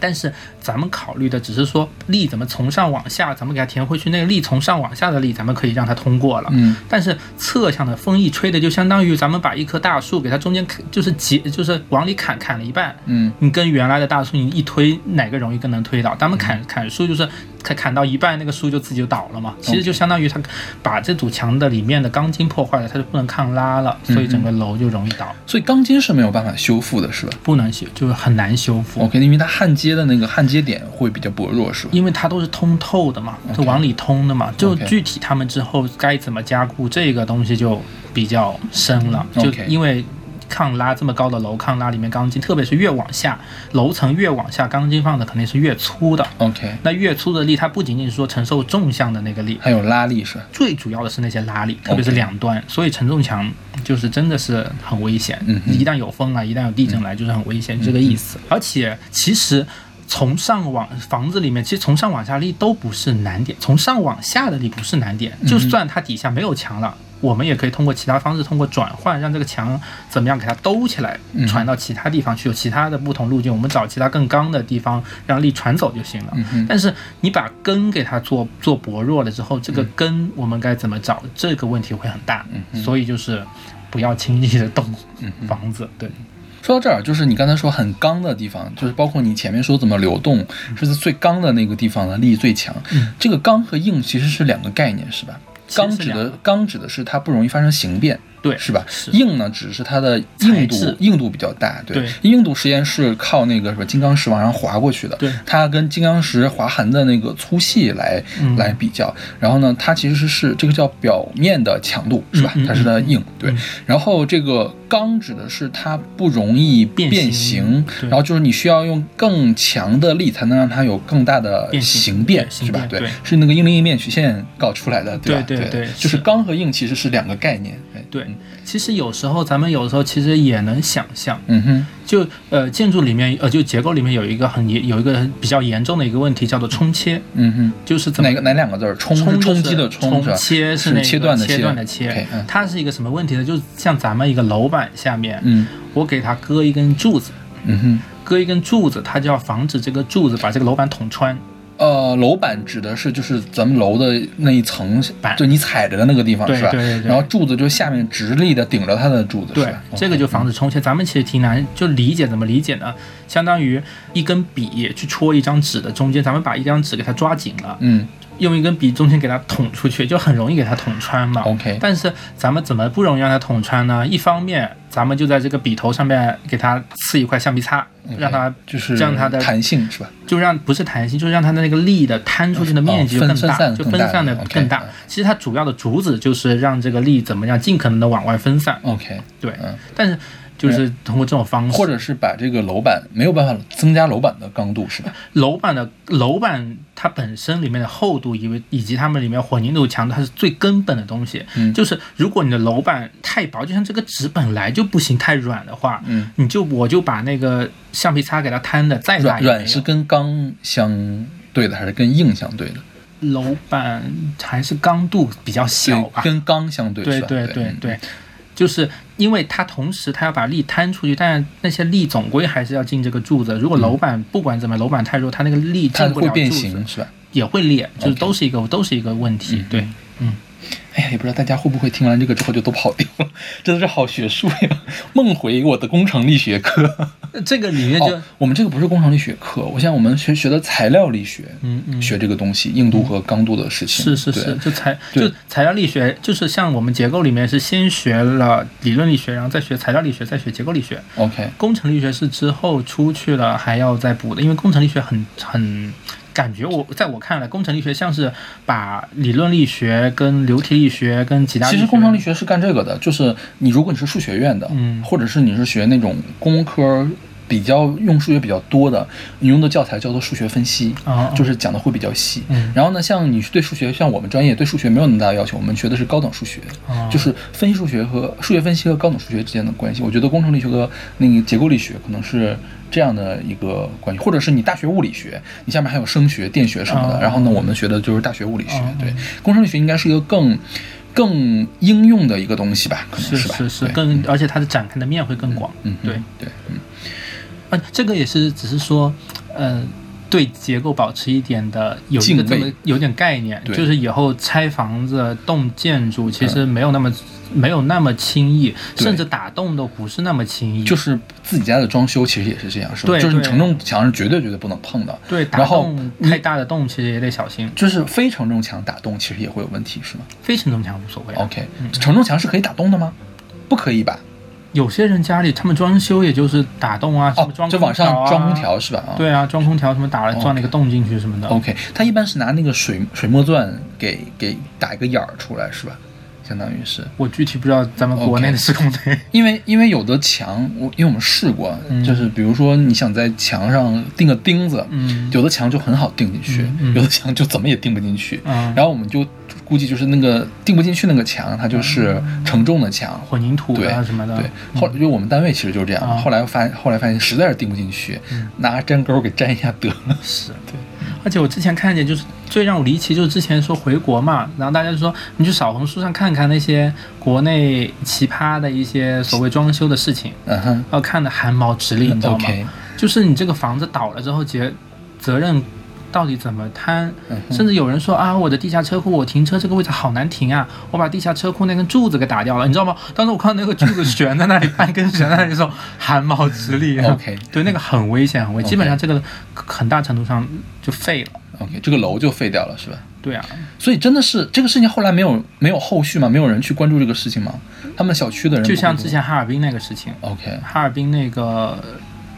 但是咱们考虑的只是说力怎么从上往下，咱们给它填回去，那个力从上往下的力，咱们可以让它通过了。嗯但是侧向的风一吹的，就相当于咱们把一棵大树给它中间砍，就是截，就是往里砍，砍了一半。嗯你跟原来的大树你一推，哪个容易更能推倒？咱们砍砍树就是砍砍到一半，那个树就自己就倒了嘛。其实就相当于它把这堵墙的里面的钢筋破坏了，它就不能抗拉了，所以整个楼就容易倒，所以钢筋是没有办法修复的，是吧不能修，就是很难修复。？OK，因为它焊接的那个焊接点会比较薄弱，是吧？因为它都是通透的嘛就往里通的嘛。就具体他们之后该怎么加固，这个东西就比较深了。就因为抗拉这么高的楼，抗拉里面钢筋，特别是越往下，楼层越往下，钢筋放的肯定是越粗的。OK，那越粗的力，它不仅仅是说承受纵向的那个力，还有拉力是吧？最主要的是那些拉力，特别是两端。所以承重墙就是真的是很危险，嗯一旦有风啊，一旦有地震来，就是很危险，这个意思。而且其实。从上往房子里面，其实从上往下力都不是难点，从上往下的力不是难点。就算它底下没有墙了，我们也可以通过其他方式，通过转换，让这个墙怎么样给它兜起来，传到其他地方去，有其他的不同路径，我们找其他更刚的地方，让力传走就行了。但是你把根给它做做薄弱了之后，这个根我们该怎么找？这个问题会很大。所以就是不要轻易的动房子。对，说到这儿，就是你刚才说很刚的地方，就是包括你前面说怎么流动，是在最刚的那个地方的力最强。这个刚和硬其实是两个概念，是吧？刚指的刚指的是它不容易发生形变，对，是吧？是硬呢，只是它的硬度硬度比较大，对。对硬度实验是靠那个什么金刚石往上划过去的，对它跟金刚石划痕的那个粗细来、嗯来比较。然后呢，它其实是是这个叫表面的强度，是吧？嗯嗯它是它的硬，对嗯。然后这个钢指的是它不容易变变形然后就是你需要用更强的力才能让它有更大的变形形变，是吧？对对，是那个应力应面曲线搞出来的，吧？对对对对就是是刚和硬其实是两个概念，哎对。其实有时候咱们有时候其实也能想象，嗯哼，就呃建筑里面呃就结构里面有一个很严有一个比较严重的一个问题叫做冲切，嗯哼。就是怎么哪个哪两个字儿？冲是冲冲击的冲是吧？切是那个切断的切它是一个什么问题呢？就是像咱们一个楼板下面，嗯我给它搁一根柱子，嗯哼。搁一根柱子，它就要防止这个柱子把这个楼板捅穿。呃，楼板指的是就是咱们楼的那一层板就你踩着的那个地方是吧？对对对对然后柱子就下面直立的顶着它的柱子，对是吧？这个就防止冲切。咱们其实挺难就理解，怎么理解呢？相当于一根笔去戳一张纸的中间，咱们把一张纸给它抓紧了，嗯用一根笔中间给它捅出去，就很容易给它捅穿嘛。OK 但是咱们怎么不容易让它捅穿呢？一方面，咱们就在这个笔头上面给它刺一块橡皮擦让它就是让它的弹性是吧？就让不是弹性，就是让它的那个力的摊出去的面积就更大，哦分分散就分散的更大嗯。其实它主要的主旨就是让这个力怎么样尽可能的往外分散。OK，对，嗯但是就是通过这种方式，或者是把这个楼板没有办法增加楼板的刚度，是吧？楼板的楼板它本身里面的厚度，以为以及它们里面混凝土强度，它是最根本的东西。嗯就是如果你的楼板太薄，就像这个纸本来就不行，太软的话，嗯，你就我就把那个橡皮擦给它摊的再软也没有软是跟钢相对的，还是跟硬相对的？楼板还是刚度比较小，吧？跟钢相对，对是吧对对嗯对，就是因为它同时它要把力摊出去，但是那些力总归还是要进这个柱子。如果楼板不管怎么，楼板太弱，它那个力进不了柱子，形，是吧？也会裂，就是都是一个都是一个问题。对，嗯，哎呀，也不知道大家会不会听完这个之后就都跑掉了，真的是好学术呀！梦回我的工程力学课。这个里面就、哦，我们这个不是工程力学课，我想我们学学的材料力学，嗯嗯学这个东西，硬度和刚度的事情。是是是，就材就材料力学，就是像我们结构里面是先学了理论力学，然后再学材料力学，再学结构力学。OK，工程力学是之后出去了还要再补的，因为工程力学很很感觉我在我看来，工程力学像是把理论力学跟流体力学跟其他其实工程力学是干这个的，就是你如果你是数学院的，嗯或者是你是学那种工科比较用数学比较多的，你用的教材叫做数学分析，啊就是讲的会比较细。嗯然后呢，像你对数学，像我们专业对数学没有那么大的要求，我们学的是高等数学，啊就是分析数学和数学分析和高等数学之间的关系。我觉得工程力学和那个结构力学可能是这样的一个关系，或者是你大学物理学，你下面还有声学、电学什么的。啊然后呢，我们学的就是大学物理学。啊对，工程力学应该是一个更更应用的一个东西吧，可能吧？是是是更，而且它的展开的面会更广。嗯，对嗯对，嗯。啊，这个也是只是说，呃。对结构保持一点的有一个这么有点概念，就是以后拆房子、动建筑，其实没有那么、没有那么轻易，甚至打洞都不是那么轻易。就是自己家的装修其实也是这样，是吧？就是你承重墙是绝对绝对不能碰的。对，打然后洞太大的洞其实也得小心，就是非承重墙打洞其实也会有问题，是吗非承重墙无所谓、啊。？OK，承重墙是可以打洞的吗？不可以吧？有些人家里他们装修也就是打洞啊，什么哦，装就往上啊装空调是吧？啊，对啊，装空调什么打了钻了一个洞进去什么的。OK，他一般是拿那个水水墨钻给给打一个眼儿出来是吧？相当于是，我具体不知道咱们国内的施工队。因为因为有的墙，我因为我们试过，嗯就是比如说你想在墙上钉个钉子，嗯有的墙就很好钉进去，有的墙就怎么也钉不进去。嗯然后我们就估计就是那个钉不进去那个墙，它就是承重的墙。混凝土对啊什么的。对，后就我们单位其实就是这样。啊后来发后来发现实在是钉不进去，拿粘钩给粘一下得了。是对，而且我之前看见就是最让我离奇，就是之前说回国嘛，然后大家就说你去小红书上看看那些国内奇葩的一些所谓装修的事情，嗯哼。然后看的汗毛直立，你知道吗？就是你这个房子倒了之后，结责任到底怎么摊？甚至有人说啊，我的地下车库，我停车这个位置好难停啊，我把地下车库那根柱子给打掉了，你知道吗？当时我看到那个柱子悬在那里，半根悬在那里的时候，汗毛直立。OK 对，那个很危险，很危险。基本上这个很大程度上就废了。OK，这个楼就废掉了是吧？对啊，所以真的是这个事情后来没有没有后续吗？没有人去关注这个事情吗？他们小区的人就像之前哈尔滨那个事情，OK，哈尔滨那个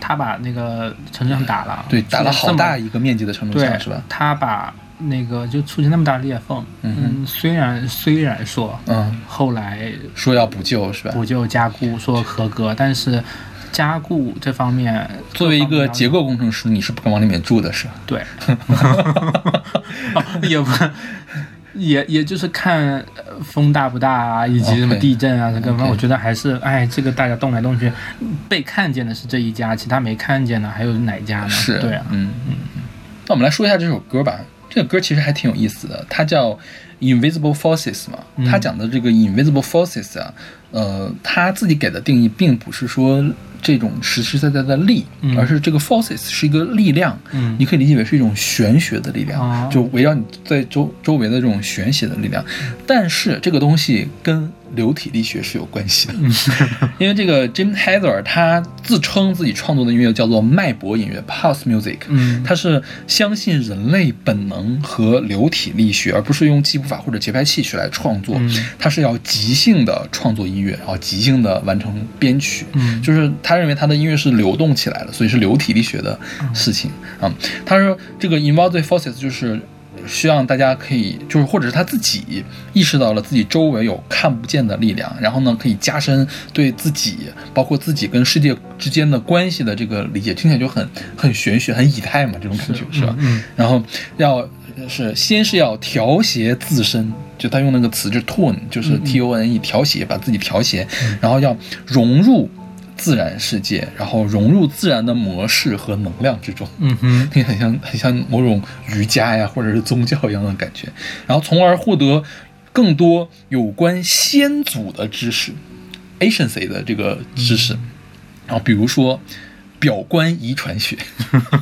他把那个城墙打了，对，打了好大一一个面积的承重对墙是吧？他把那个就出现那么大裂缝，嗯嗯，虽然虽然说嗯，后来说要补救是吧？补救加固说合格，但是加固这方面作为一个结构构工程师，你是不敢往里面住的是吧？对，哦也不。也也就是看呃风大不大啊，以及什么地震啊，这个 OK 我觉得还是，哎，这个大家动来动去，被看见的是这一家，其他没看见的还有哪家呢？是，对啊，嗯嗯。那我们来说一下这首歌吧。这个歌其实还挺有意思的，它叫 Invisible Forces 嘛。嗯它讲的这个 Invisible Forces 啊，呃，它自己给的定义并不是说这种实实在在的力，嗯而是这个 forces 是一个力量。嗯你可以理解为是一种玄学的力量，哦就围绕你在周周围的这种玄学的力量。但是这个东西跟流体力学是有关系的，因为这个 Jim Heather 他自称自己创作的音乐叫做脉搏音乐 （pulse music），嗯他是相信人类本能和流体力学，而不是用记谱法或者节拍器去来创作。嗯他是要即兴的创作音乐，然后即兴的完成编曲。嗯就是他认为他的音乐是流动起来的，所以是流体力学的事情啊、他说这个 involved forces 就是希望大家可以，就是或者是他自己意识到了自己周围有看不见的力量，然后呢，可以加深对自己，包括自己跟世界之间的关系的这个理解，听起来就很很玄学、很以太嘛，这种感觉是吧？嗯然后要是先是要调谐自身，就他用那个词就是 tone，就是 T O N E 调谐，把自己调谐，然后要融入自然世界，然后融入自然的模式和能量之中。嗯哼，你很像很像某种瑜伽呀，或者是宗教一样的感觉，然后从而获得更多有关先祖的知识，agency 的这个知识，然后比如说表观遗传学，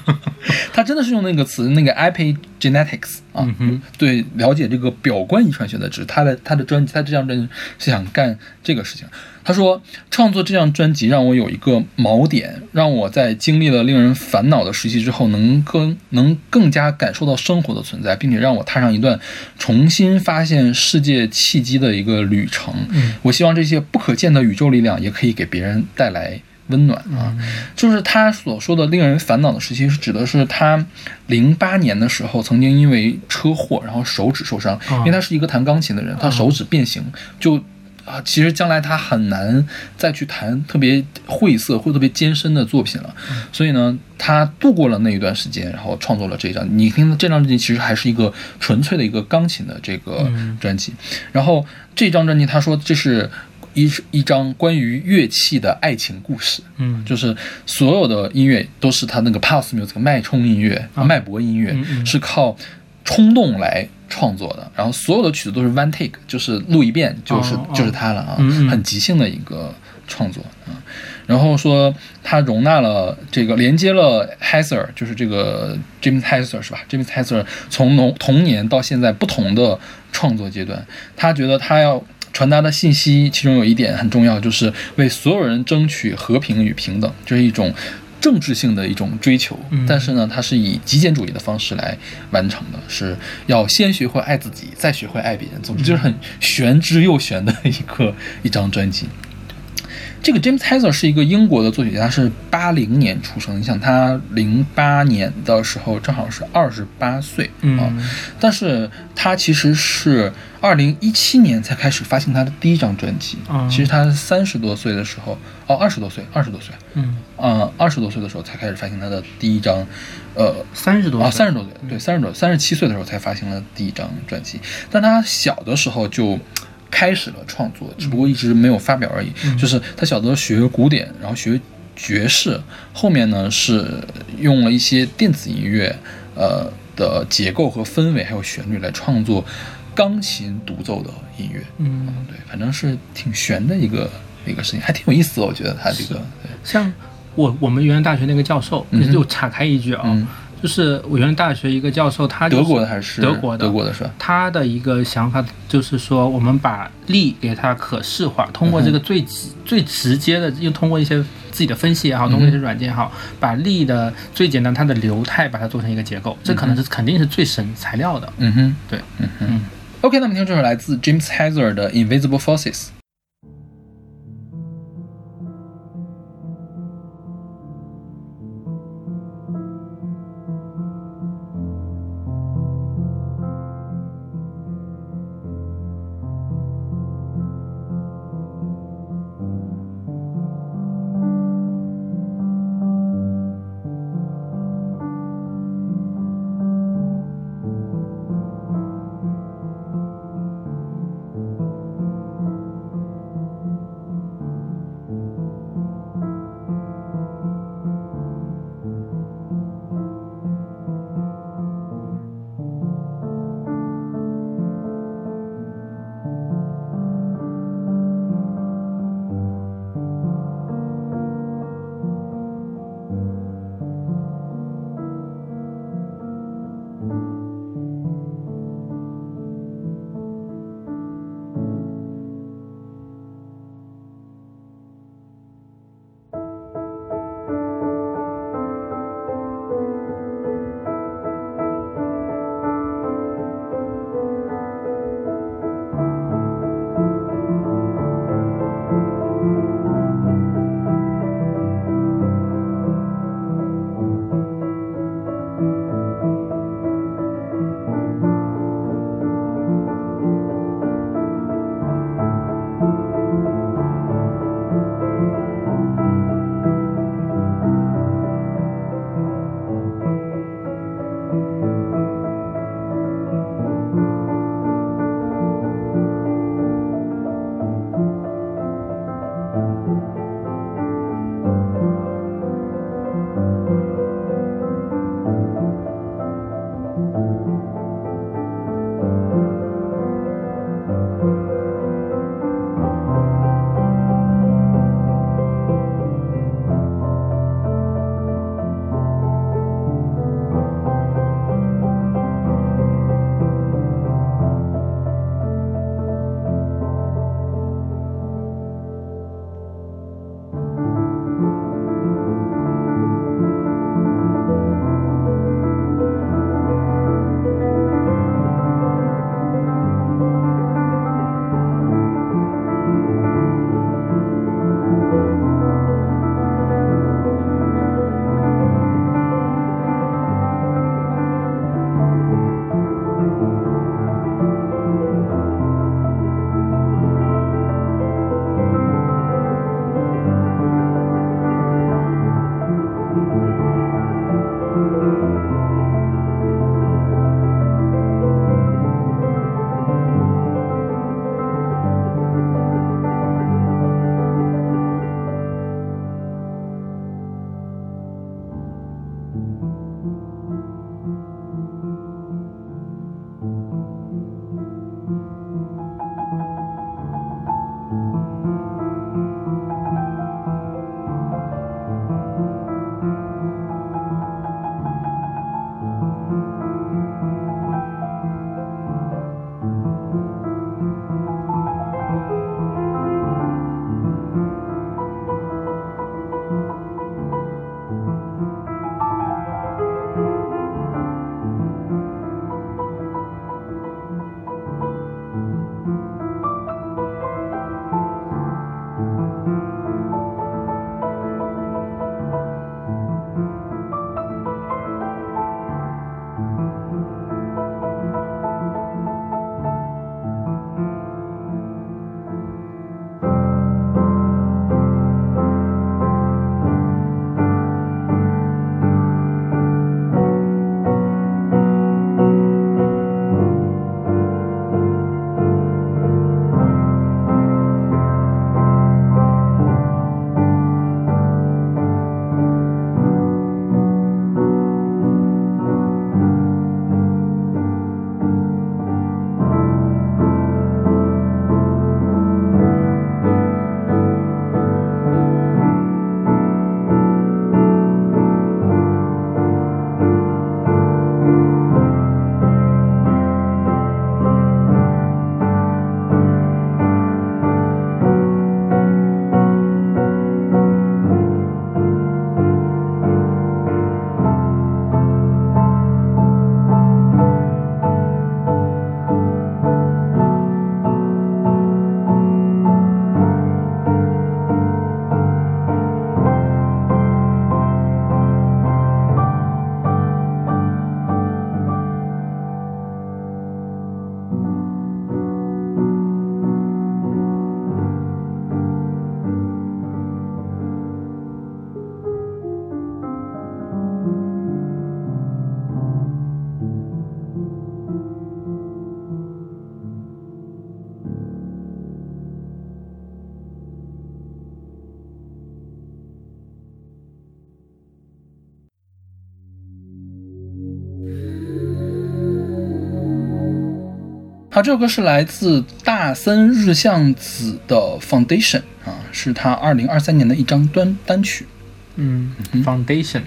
他真的是用那个词，那个 epigenetics 啊，嗯对，了解这个表观遗传学的知识。他的他的专辑，他这张专辑是想干这个事情。他说，创作这张专辑让我有一个锚点，让我在经历了令人烦恼的时期之后，能更能更加感受到生活的存在，并且让我踏上一段重新发现世界契机的一个旅程。嗯我希望这些不可见的宇宙力量也可以给别人带来温暖啊。就是他所说的令人烦恼的时期，是指的是他零八年的时候曾经因为车祸，然后手指受伤，因为他是一个弹钢琴的人，他手指变形，就啊，其实将来他很难再去弹特别晦涩或特别艰深的作品了。所以呢，他度过了那一段时间，然后创作了这张。你听这张专辑其实还是一个纯粹的一个钢琴的这个专辑。然后这张专辑，他说这是一一张关于乐器的爱情故事。嗯就是所有的音乐都是他那个 pulse music 脉冲音乐、啊脉搏音乐，嗯嗯是靠冲动来创作的。然后所有的曲子都是 one take，就是录一遍就是、就是他了啊，很即兴的一个创作啊。然后说他容纳了这个连接了 Heiser，就是这个 James Heiser 是吧？James Heiser 从童童年到现在不同的创作阶段，他觉得他要传达的信息，其中有一点很重要，就是为所有人争取和平与平等，这是一种政治性的一种追求。嗯但是呢，它是以极简主义的方式来完成的，是要先学会爱自己，再学会爱别人。总之就是很玄之又玄的一个一张专辑。这个 James Heiser 是一个英国的作曲家，是八零年出生。你想，他零八年的时候正好是二十八岁啊，嗯但是他其实是二零一七年才开始发行他的第一张专辑。嗯其实他三十多岁的时候，哦，二十多岁，二十多岁，嗯，嗯，二十多岁的时候才开始发行他的第一张，呃，啊，三十多啊三十多岁，对，三十多，三十七岁的时候才发行了第一张专辑。但他小的时候就开始了创作，只不过一直没有发表而已。就是他小的时候学古典，然后学爵士，后面呢是用了一些电子音乐，呃的结构和氛围还有旋律来创作钢琴独奏的音乐。嗯，对，反正是挺悬的一个一个事情，还挺有意思的。我觉得他这个，对，像我我们原来大学那个教授，嗯就岔开一句啊，嗯就是我原来大学一个教授，他、德国的还是德国的德国的是吧？他的一个想法就是说，我们把力给它可视化，通过这个最直、最直接的，又通过一些自己的分析也好，通过一些软件也好，把力的最简单它的流态把它做成一个结构，这可能是肯定是最省材料的。嗯哼，对，嗯哼。嗯 OK，那么听这首来自 James Heiser 的《Invisible Forces》。 好，这首歌是来自大森日向子的《Foundation》啊，是他二零二三年的一张单单曲。嗯，foundation。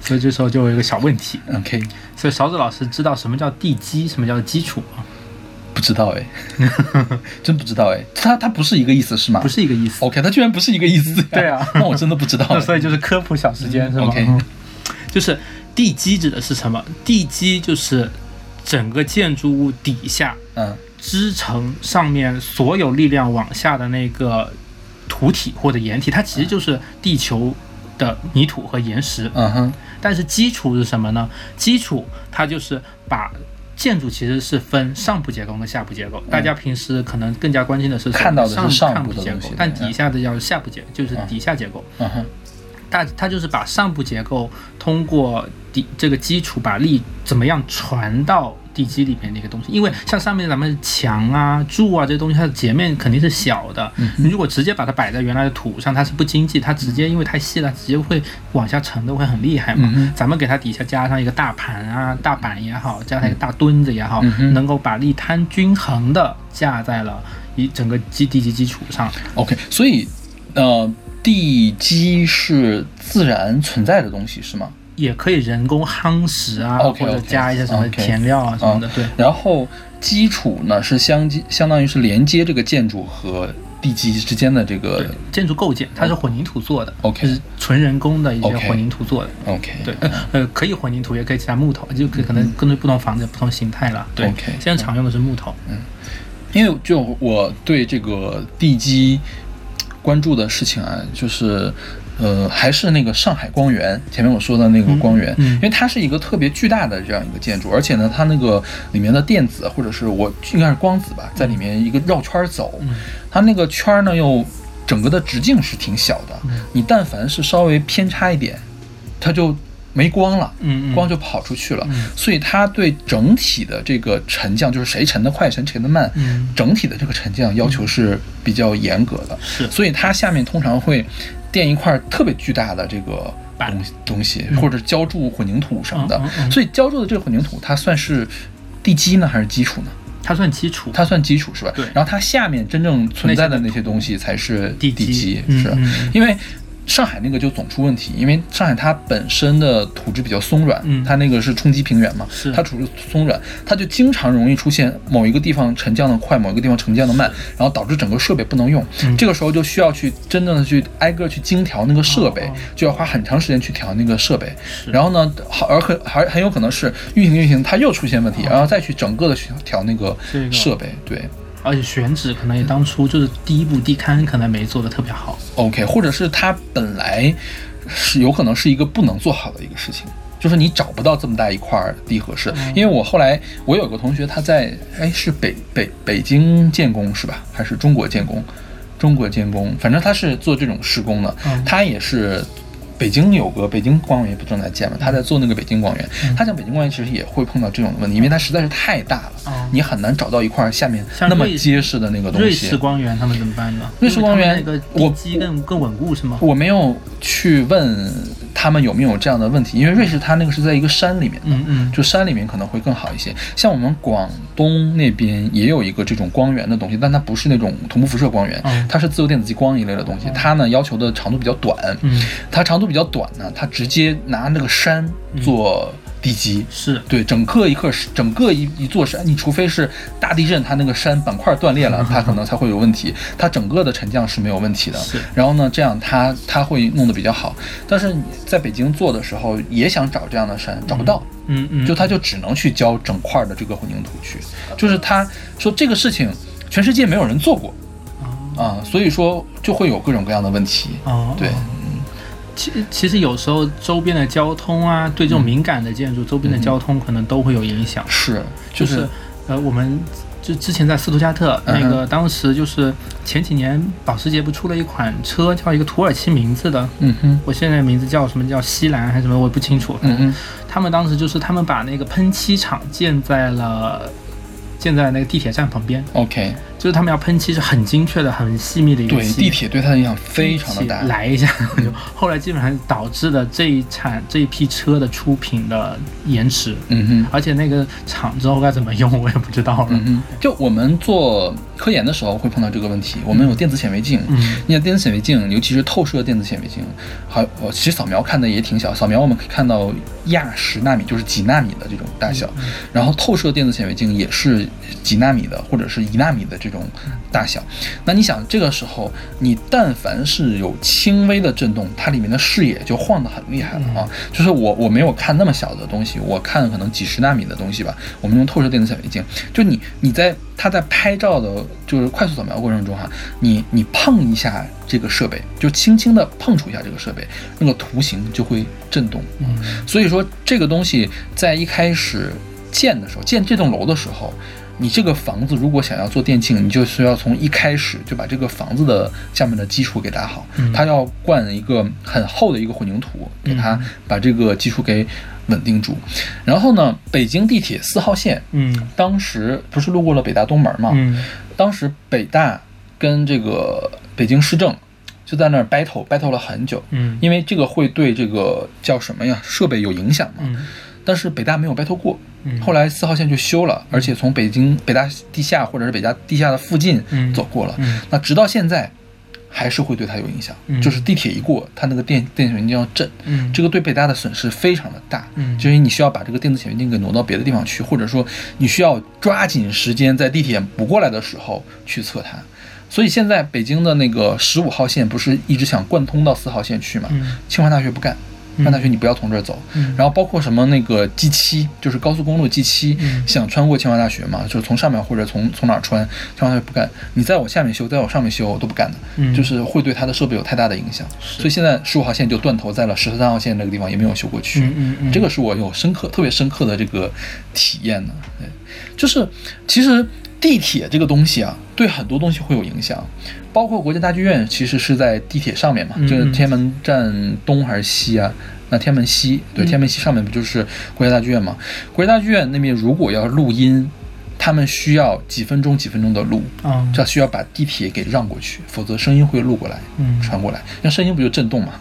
所以这时候就有一个小问题，OK，所以勺子老师知道什么叫地基，什么叫基础吗？不知道哎，真不知道哎，它它不是一个意思是吗？不是一个意思。OK，它居然不是一个意思呀。对啊 那我真的不知道。所以就是科普小时间是吗？OK 嗯就是地基指的是什么？地基就是整个建筑物底下嗯支撑上面所有力量往下的那个土体或者岩体，它其实就是地球的泥土和岩石。嗯哼但是基础是什么呢？基础它就是把建筑其实是分上部结构和下部结构。大家平时可能更加关心的是嗯看到的是上部结构但底下的叫下部结构，就是底下结构。嗯哼它它就是把上部结构通过底这个基础把力怎么样传到地基里面的一个东西。因为像上面咱们墙啊、柱啊这些东西，它的截面肯定是小的。你如果直接把它摆在原来的土上，它是不经济，它直接因为太细了，直接会往下沉的会很厉害嘛。咱们给它底下加上一个大盘啊、大板也好，加上一个大墩子也好，能够把力摊均衡的架在了一整个基地基基础上。，OK，所以呃，地基是自然存在的东西是吗？也可以人工夯实啊或者加一些什么填料啊什么的。对，然后基础呢是相相当于是连接这个建筑和地基之间的这个，建筑构件它是混凝土做的 OK 就是纯人工的一些混凝土做的。OK，对，呃呃，可以混凝土，也可以其他木头，就可可能根据不同房子不同形态了。对 OK 现在常用的是木头。嗯因为就我对这个地基关注的事情啊，就是呃，还是那个上海光源，前面我说的那个光源，嗯嗯。因为它是一个特别巨大的这样一个建筑，而且呢，它那个里面的电子或者是我应该是光子吧，在里面一个绕圈儿走，嗯。它那个圈儿呢又整个的直径是挺小的，嗯。你但凡是稍微偏差一点，它就没光了。嗯嗯，光就跑出去了，嗯。所以它对整体的这个沉降，就是谁沉得快，谁沉得慢，嗯。整体的这个沉降要求是比较严格的，是。所以它下面通常会垫一块特别巨大的这个东西东西，或者浇筑混凝土什么的所以浇筑的这个混凝土，它算是地基呢还是基础呢？它算基础。它算基础是吧？对。然后它下面真正存在的那些东西才是地基。是嗯嗯嗯。因为。上海那个就总出问题，因为上海它本身的土质比较松软，嗯它那个是冲积平原嘛，是它土质松软，它就经常容易出现某一个地方沉降的快，某一个地方沉降的慢，然后导致整个设备不能用。嗯这个时候就需要去真正的去挨个去精调那个设备，就要花很长时间去调那个设备。然后呢，好而很还很有可能是运行运行它又出现问题，哦然后再去整个的去调那个设备。对而且选址可能也当初就是第一步地勘可能没做的特别好。，OK，或者是它本来是有可能是一个不能做好的一个事情。就是你找不到这么大一块儿地合适，嗯因为我后来我有个同学他在哎是北北北京建工是吧？还是中国建工？中国建工，反正他是做这种施工的，嗯他也是。北京有个北京光源不正在建嘛，他在做那个北京光源。嗯他讲北京光源其实也会碰到这种问题，因为它实在是太大了，哦你很难找到一块下面那么结实的那个东西。瑞士光源他们怎么办呢？瑞士光源那我个地基更更稳固是吗？我没有去问他们有没有这样的问题，因为瑞士它那个是在一个山里面的，嗯嗯，就山里面可能会更好一些。像我们广东那边也有一个这种光源的东西，但它不是那种同步辐射光源，嗯。它是自由电子激光一类的东西。它呢要求的长度比较短，嗯。它长度比较短呢，它直接拿那个山做地基。是对，整个一块整个一一座山，你除非是大地震，它那个山板块断裂了，它可能才会有问题。它整个的沉降是没有问题的。是然后呢，这样它它会弄得比较好。但是你在北京做的时候，也想找这样的山，找不到。嗯嗯，就他就只能去浇整块的这个混凝土去，就是他说这个事情全世界没有人做过啊，所以说就会有各种各样的问题。哦，对，其其实有时候周边的交通啊，对这种敏感的建筑，周边的交通可能都会有影响。是，就就是呃，我们就之前在斯图加特嗯那个，当时就是前几年保时捷不出了一款车，叫一个土耳其名字的，嗯哼，我现在名字叫什么叫西兰还是什么，我也不清楚。嗯哼，他们当时就是他们把那个喷漆厂建在了建在那个地铁站旁边，，OK，就是他们要喷漆是很精确的、很细密的一个对，地铁对它的影响非常的大。来一下，就后来基本上导致了这一产这一批车的出品的延迟，嗯哼。而且那个厂之后该怎么用我也不知道了。嗯哼，就我们做科研的时候会碰到这个问题。我们有电子显微镜，嗯你看电子显微镜，尤其是透射电子显微镜，还呃，其实扫描看的也挺小，扫描我们可以看到亚十纳米，就是几纳米的这种大小，然后透射电子显微镜也是几纳米的或者是一纳米的这种大小。那你想，这个时候你但凡是有轻微的震动，它里面的视野就晃得很厉害了啊！就是我我没有看那么小的东西，我看可能几十纳米的东西吧，我们用透射电子显微镜，就你你在它在拍照的，就是快速扫描过程中哈，你你碰一下这个设备，就轻轻的碰触一下这个设备，那个图形就会震动。嗯所以说这个东西在一开始建的时候，建这栋楼的时候，你这个房子如果想要做电竞，你就需要从一开始就把这个房子的下面的基础给打好，嗯它要灌一个很厚的一个混凝土，给它嗯把这个基础给稳定住。然后呢，北京地铁四号线嗯当时不是路过了北大东门嘛？嗯当时北大跟这个北京市政就在那儿 battle battle 了很久，嗯因为这个会对这个叫什么呀设备有影响嘛。嗯但是北大没有 battle 过，嗯后来四号线就修了，而且从北京北大地下或者是北大地下的附近嗯。走过了。嗯。那直到现在，还是会对它有影响，嗯。就是地铁一过，它那个电电子显微镜要震，嗯。这个对北大的损失非常的大。嗯。就是你需要把这个电子显微镜给挪到别的地方去，或者说你需要抓紧时间在地铁不过来的时候去测它。所以现在北京的那个十五号线不是一直想贯通到四号线去嘛？嗯。清华大学不干，清华大学你不要从这儿走。嗯然后包括什么那个 G 七，就是高速公路 G 七、嗯想穿过清华大学嘛，就是从上面或者从从哪儿穿，清华大学不干。你在我下面修，在我上面修，我都不干的，嗯就是会对它的设备有太大的影响。所以现在十五号线就断头在了十三号线那个地方，也没有修过去。这个是我有深刻、特别深刻的这个体验的。对，就是其实地铁这个东西啊，对很多东西会有影响，包括国家大剧院其实是在地铁上面嘛，嗯这个天安门站东还是西啊？那天安门西，对，嗯天安门西上面不就是国家大剧院嘛？国家大剧院那边如果要录音，他们需要几分钟几分钟的录，嗯这需要把地铁给让过去，否则声音会录过来，嗯传过来，那声音不就震动嘛？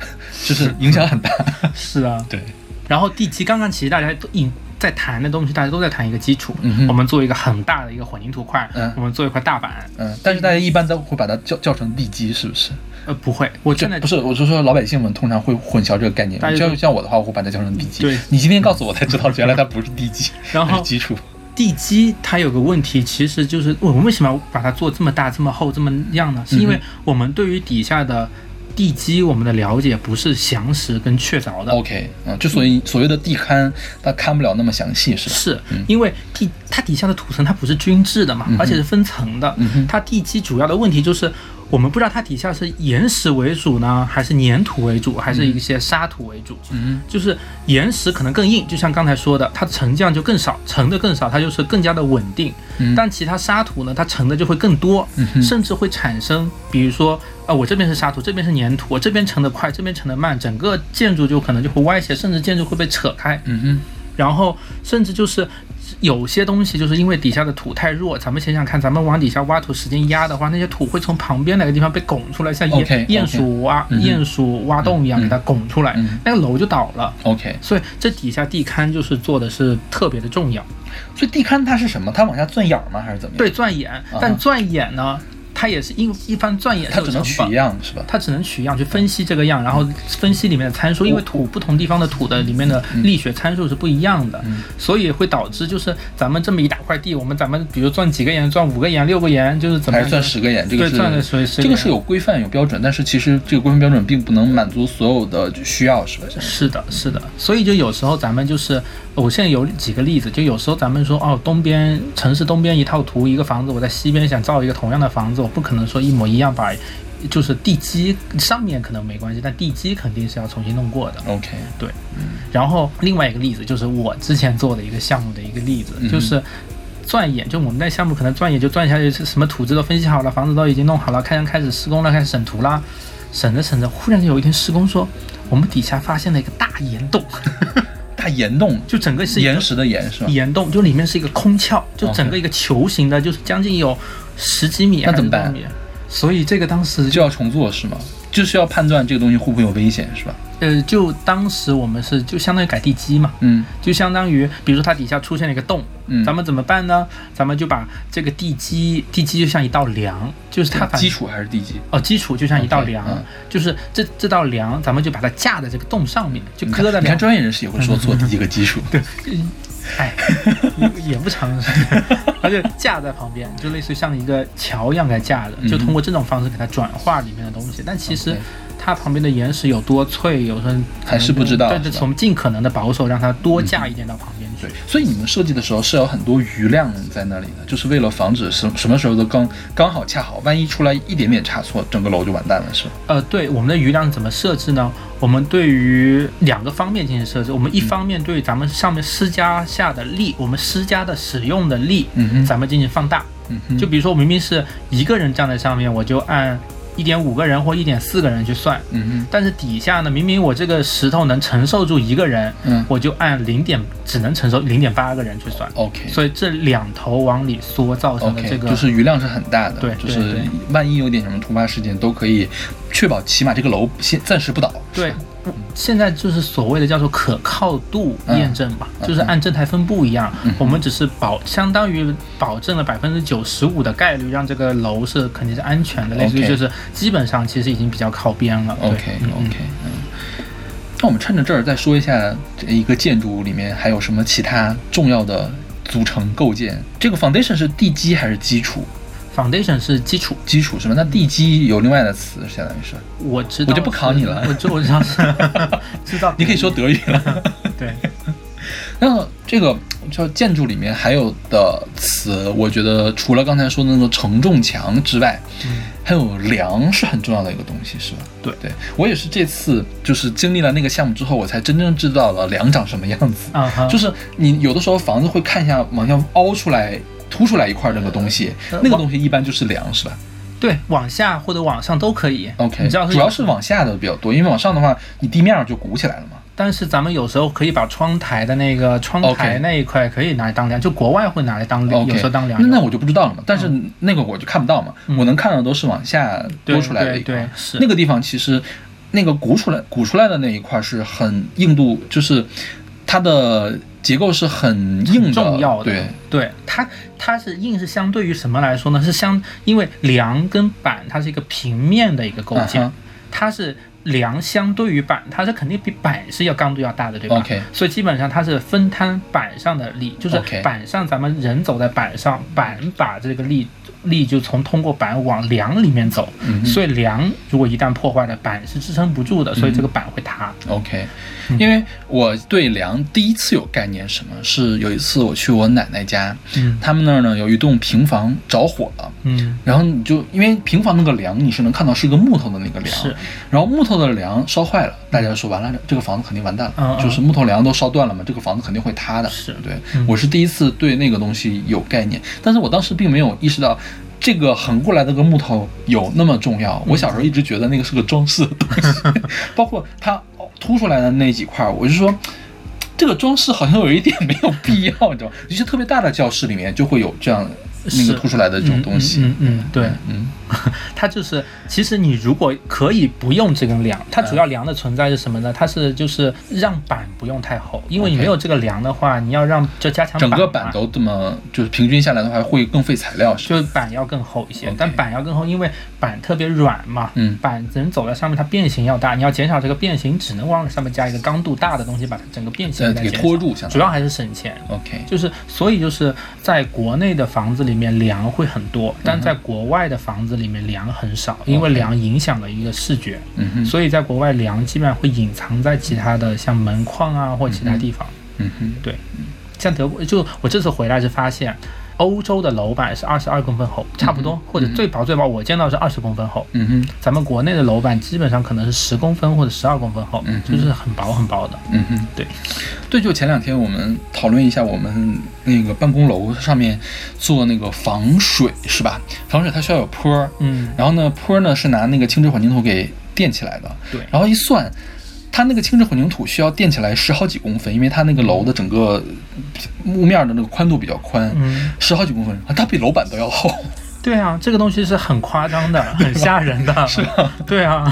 就是影响很大。是啊，对，然后第七刚刚其实大家都一在谈的东西，大家都在谈一个基础。嗯我们做一个很大的一个混凝土块，嗯我们做一块大板。嗯，但是大家一般都会把它叫叫成地基，是不是？呃，不会，我真的不是，我是说老百姓们通常会混淆这个概念大。家像像我的话，我会把它叫成地基。对你今天告诉我才知道，原来它不是地基，然后是基础。地基它有个问题，其实就是我们为什么要把它做这么大、这么厚、这么样呢？是因为嗯我们对于底下的地基我们的了解不是详实跟确凿的。OK，嗯，就所以所谓的地勘，它勘不了那么详细，是吧？是因为地它底下的土层它不是均质的嘛，嗯而且是分层的。嗯它地基主要的问题就是我们不知道它底下是岩石为主呢，还是粘土为主，还是一些沙土为主。嗯就是岩石可能更硬，就像刚才说的，它沉降就更少，沉的更少，它就是更加的稳定。嗯但其他沙土呢，它沉的就会更多，嗯甚至会产生，比如说，呃，我这边是沙土，这边是粘土，我这边沉得快，这边沉得慢，整个建筑就可能就会歪斜，甚至建筑会被扯开。嗯哼，然后甚至就是有些东西，就是因为底下的土太弱，咱们想想看，咱们往底下挖土，使劲压的话，那些土会从旁边哪个地方被拱出来，像鼹鼹鼠挖嗯鼹鼠挖洞一样嗯给它拱出来嗯，那个楼就倒了。，OK。所以这底下地勘就是做的是特别的重要。所以地勘它是什么？它往下钻眼吗？还是怎么样？对，，钻眼，但钻眼呢，它也是一一番钻眼是它只能取样是吧？它只能取样去分析这个样，然后分析里面的参数，因为土不同地方的土的里面的力学参数是不一样的，嗯所以会导致就是咱们这么一大块地，我们咱们比如钻几个眼，钻五个眼、六个眼，就是怎么样还是钻十个眼？这个对钻的是十十个眼这个是有规范有标准，但是其实这个规范标准并不能满足所有的需要，是吧？是的，是的，所以就有时候咱们就是，我现在有几个例子，就有时候咱们说哦，东边城市东边一套图一个房子，我在西边想造一个同样的房子，我不可能说一模一样把，就是地基上面可能没关系，但地基肯定是要重新弄过的。OK，对，然后另外一个例子就是我之前做的一个项目的一个例子，嗯就是钻眼，就我们那项目可能钻眼就钻下去，是什么土质都分析好了，房子都已经弄好了，开始开始施工了，开始审图啦，审着审着，忽然有一天施工说，我们底下发现了一个大岩洞，大岩洞，就整个是岩石的岩是吧？岩洞，就里面是一个空壳，就整个一个球形的，就是将近有十几米，那怎么办？所以这个当时就要重做是吗？就是要判断这个东西会不会有危险是吧？呃，就当时我们是就相当于改地基嘛，嗯就相当于比如说它底下出现了一个洞，嗯，咱们怎么办呢？咱们就把这个地基，地基就像一道梁，就是它反基础还是地基？哦，基础就像一道梁嗯就是这这道梁，咱们就把它架在这个洞上面，就搁在你看。专业人士也会说错地基和基础。对，哎，也也不常识，而且架在旁边，就类似于像一个桥一样给它架着，就通过这种方式给它转化里面的东西。但其实它旁边的岩石有多脆，有时候还是不知道对对，是吧我们尽可能的保守，让它多架一点到旁边去对。，所以你们设计的时候是有很多余量在那里的，就是为了防止什什么时候都刚刚好恰好，万一出来一点点差错，整个楼就完蛋了，是吧？呃，对，我们的余量怎么设置呢？我们对于两个方面进行设置。我们一方面对咱们上面施加下的力，我们施加的使用的力，嗯哼咱们进行放大。嗯哼，就比如说，我明明是一个人站在上面，我就按一点五个人或一点四个人去算。嗯嗯但是底下呢，明明我这个石头能承受住一个人，嗯我就按零点只能承受零点八个人去算。，OK。所以这两头往里缩造成的这个就是余量是很大的，对就是万一有点什么突发事件，都可以确保起码这个楼先暂时不倒。对，不现在就是所谓的叫做可靠度验证吧，嗯就是按正态分布一样，我们只是保相当于保证了百分之九十五的概率，让这个楼是肯定是安全的，类似于就是基本上其实已经比较靠边了。OK OK，嗯。那我们趁着这儿再说一下这一个建筑里面还有什么其他重要的组成构件。这个 foundation 是地基还是基础？Foundation 是基础，基础是吧？那地基有另外的词，相当于是。我知道，我就不考你了我就我知道是 知道，你可以说德语了。对，那这个叫建筑里面还有的词，我觉得除了刚才说的那个承重墙之外，嗯还有梁是很重要的一个东西，是吧？对对，我也是这次就是经历了那个项目之后，我才真正知道了梁长什么样子。啊哈，就是你有的时候房子会看一下往下凹出来、凸出来一块那个东西，呃那个东西一般就是梁，是吧对，往下或者往上都可以。？OK，你知道主要是往下的比较多，因为往上的话，你地面就鼓起来了嘛。但是咱们有时候可以把窗台的那个窗台那一块可以拿来当梁，就国外会拿来当有时候当梁那我就不知道了嘛。但是那个我就看不到嘛，嗯我能看到的都是往下对多出来的一块。对对是那个地方其实那个鼓出来鼓出来的那一块是很硬度，就是它的结构是很硬的，重要的，对，对它它是硬是相对于什么来说呢？是相因为梁跟板它是一个平面的一个构件，嗯它是梁相对于板，它是肯定比板是要刚度要大的，对吧？OK 所以基本上它是分摊板上的力，就是板上咱们人走在板上，板把这个力力就从通过板往梁里面走，嗯所以梁如果一旦破坏了，板是支撑不住的，所以这个板会塌。OK，因为我对梁第一次有概念，什么？是有一次我去我奶奶家，嗯。他们那儿呢有一栋平房着火了。嗯，然后你就因为平房那个梁，你是能看到是一个木头的那个梁，是，然后木头的梁烧坏了，大家就说完了，这个房子肯定完蛋了，就是木头梁都烧断了嘛，这个房子肯定会塌的。是对，嗯我是第一次对那个东西有概念，但是我当时并没有意识到。这个横过来的个木头有那么重要？我小时候一直觉得那个是个装饰的东西，包括它凸出来的那几块儿，我就说这个装饰好像有一点没有必要，你知道吗？有些特别大的教室里面就会有这样那个凸出来的这种东西。嗯嗯嗯嗯对。嗯 它就是，其实你如果可以不用这根梁，它主要梁的存在是什么呢？它是就是让板不用太厚，因为你没有这个梁的话，你要让就加强整个板都这么就是平均下来的话，会更费材料，就是板要更厚一些但板要更厚，因为板特别软嘛，嗯板人走在上面，它变形要大，你要减少这个变形，只能往上面加一个刚度大的东西，把它整个变形呃，给拖住，主要还是省钱。OK。就是，所以就是在国内的房子里面梁会很多，嗯但在国外的房子里面梁很少，因为梁影响了一个视觉，嗯哼，所以在国外梁基本上会隐藏在其他的像门框啊或其他地方。嗯哼，对，像德国，就我这次回来就发现。欧洲的楼板是二十二公分厚，差不多，或者最薄最薄，我见到是二十公分厚。嗯哼，咱们国内的楼板基本上可能是十公分或者十二公分厚，嗯就是很薄很薄的。嗯哼，对，对，就前两天我们讨论一下，我们那个办公楼上面做那个防水是吧？防水它需要有坡儿，嗯，然后呢，坡儿呢是拿那个轻质混凝土给垫起来的。对然后一算，它那个轻质混凝土需要垫起来十好几公分，因为它那个楼的整个木面的那个宽度比较宽，嗯，十好几公分啊，它比楼板都要厚。对啊，这个东西是很夸张的，很吓人的。是啊，对啊，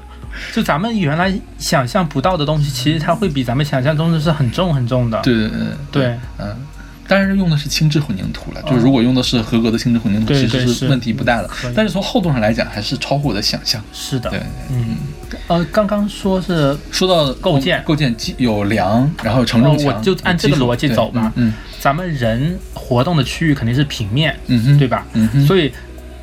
就咱们原来想象不到的东西，其实它会比咱们想象中的是很重很重的。对对对对，嗯。当然用的是轻质混凝土了，就是如果用的是合格的轻质混凝土，其实是问题不大的。但是从厚度上来讲，还是超乎我的想象。是的对，，嗯，呃，刚刚说是说到构建构建基有梁，然后承重我就按这个逻辑走吧嗯咱们人活动的区域肯定是平面，嗯哼，对吧？嗯哼，所以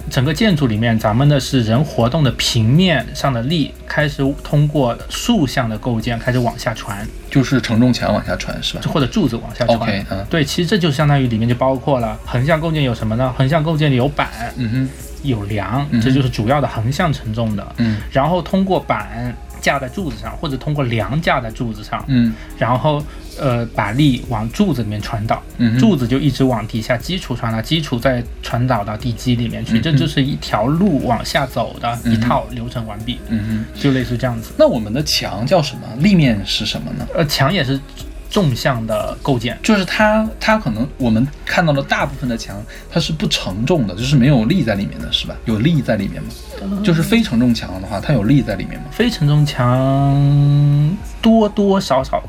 整个建筑里面，咱们的是人活动的平面上的力开始通过竖向的构建开始往下传，就是承重墙往下传是吧或者柱子往下传。？OK，嗯对，其实这就相当于里面就包括了横向构建有什么呢？横向构建里有板、嗯哼，有梁，这就是主要的横向承重的。嗯然后通过板架在柱子上，或者通过梁架在柱子上，嗯然后呃把力往柱子里面传导，嗯，柱子就一直往底下基础传导，基础再传导到地基里面去，嗯这就是一条路往下走的嗯一套流程完毕，嗯哼，就类似这样子。那我们的墙叫什么？立面是什么呢？呃，墙也是纵向的构建，就是它，它可能我们看到的大部分的墙，它是不承重的，就是没有力在里面的，是吧？有力在里面吗？就是非承重墙的话，它有力在里面吗？非承重墙多多少少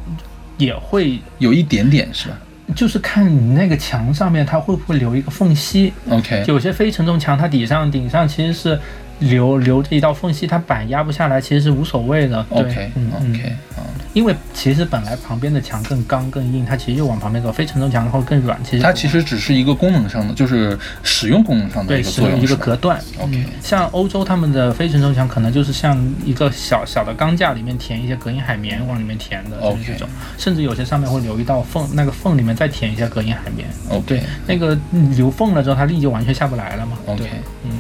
也会，有一点点是吧就是看你那个墙上面它会不会留一个缝隙。？OK，有些非承重墙它底上顶上其实是留留着一道缝隙，它板压不下来，其实是无所谓的。对 OK 嗯嗯 OK 啊，因为其实本来旁边的墙更刚更硬，它其实就往旁边走。非承重墙会更软，其实它其实只是一个功能上的，就是使用功能上的对一个作用，是一个隔断。OK 嗯像欧洲他们的非承重墙可能就是像一个小小的钢架里面填一些隔音海绵往里面填的，就是这种。甚至有些上面会留一道缝，那个缝里面再填一些隔音海绵。OK 对，那个嗯留缝了之后，它力就完全下不来了嘛。OK 对嗯。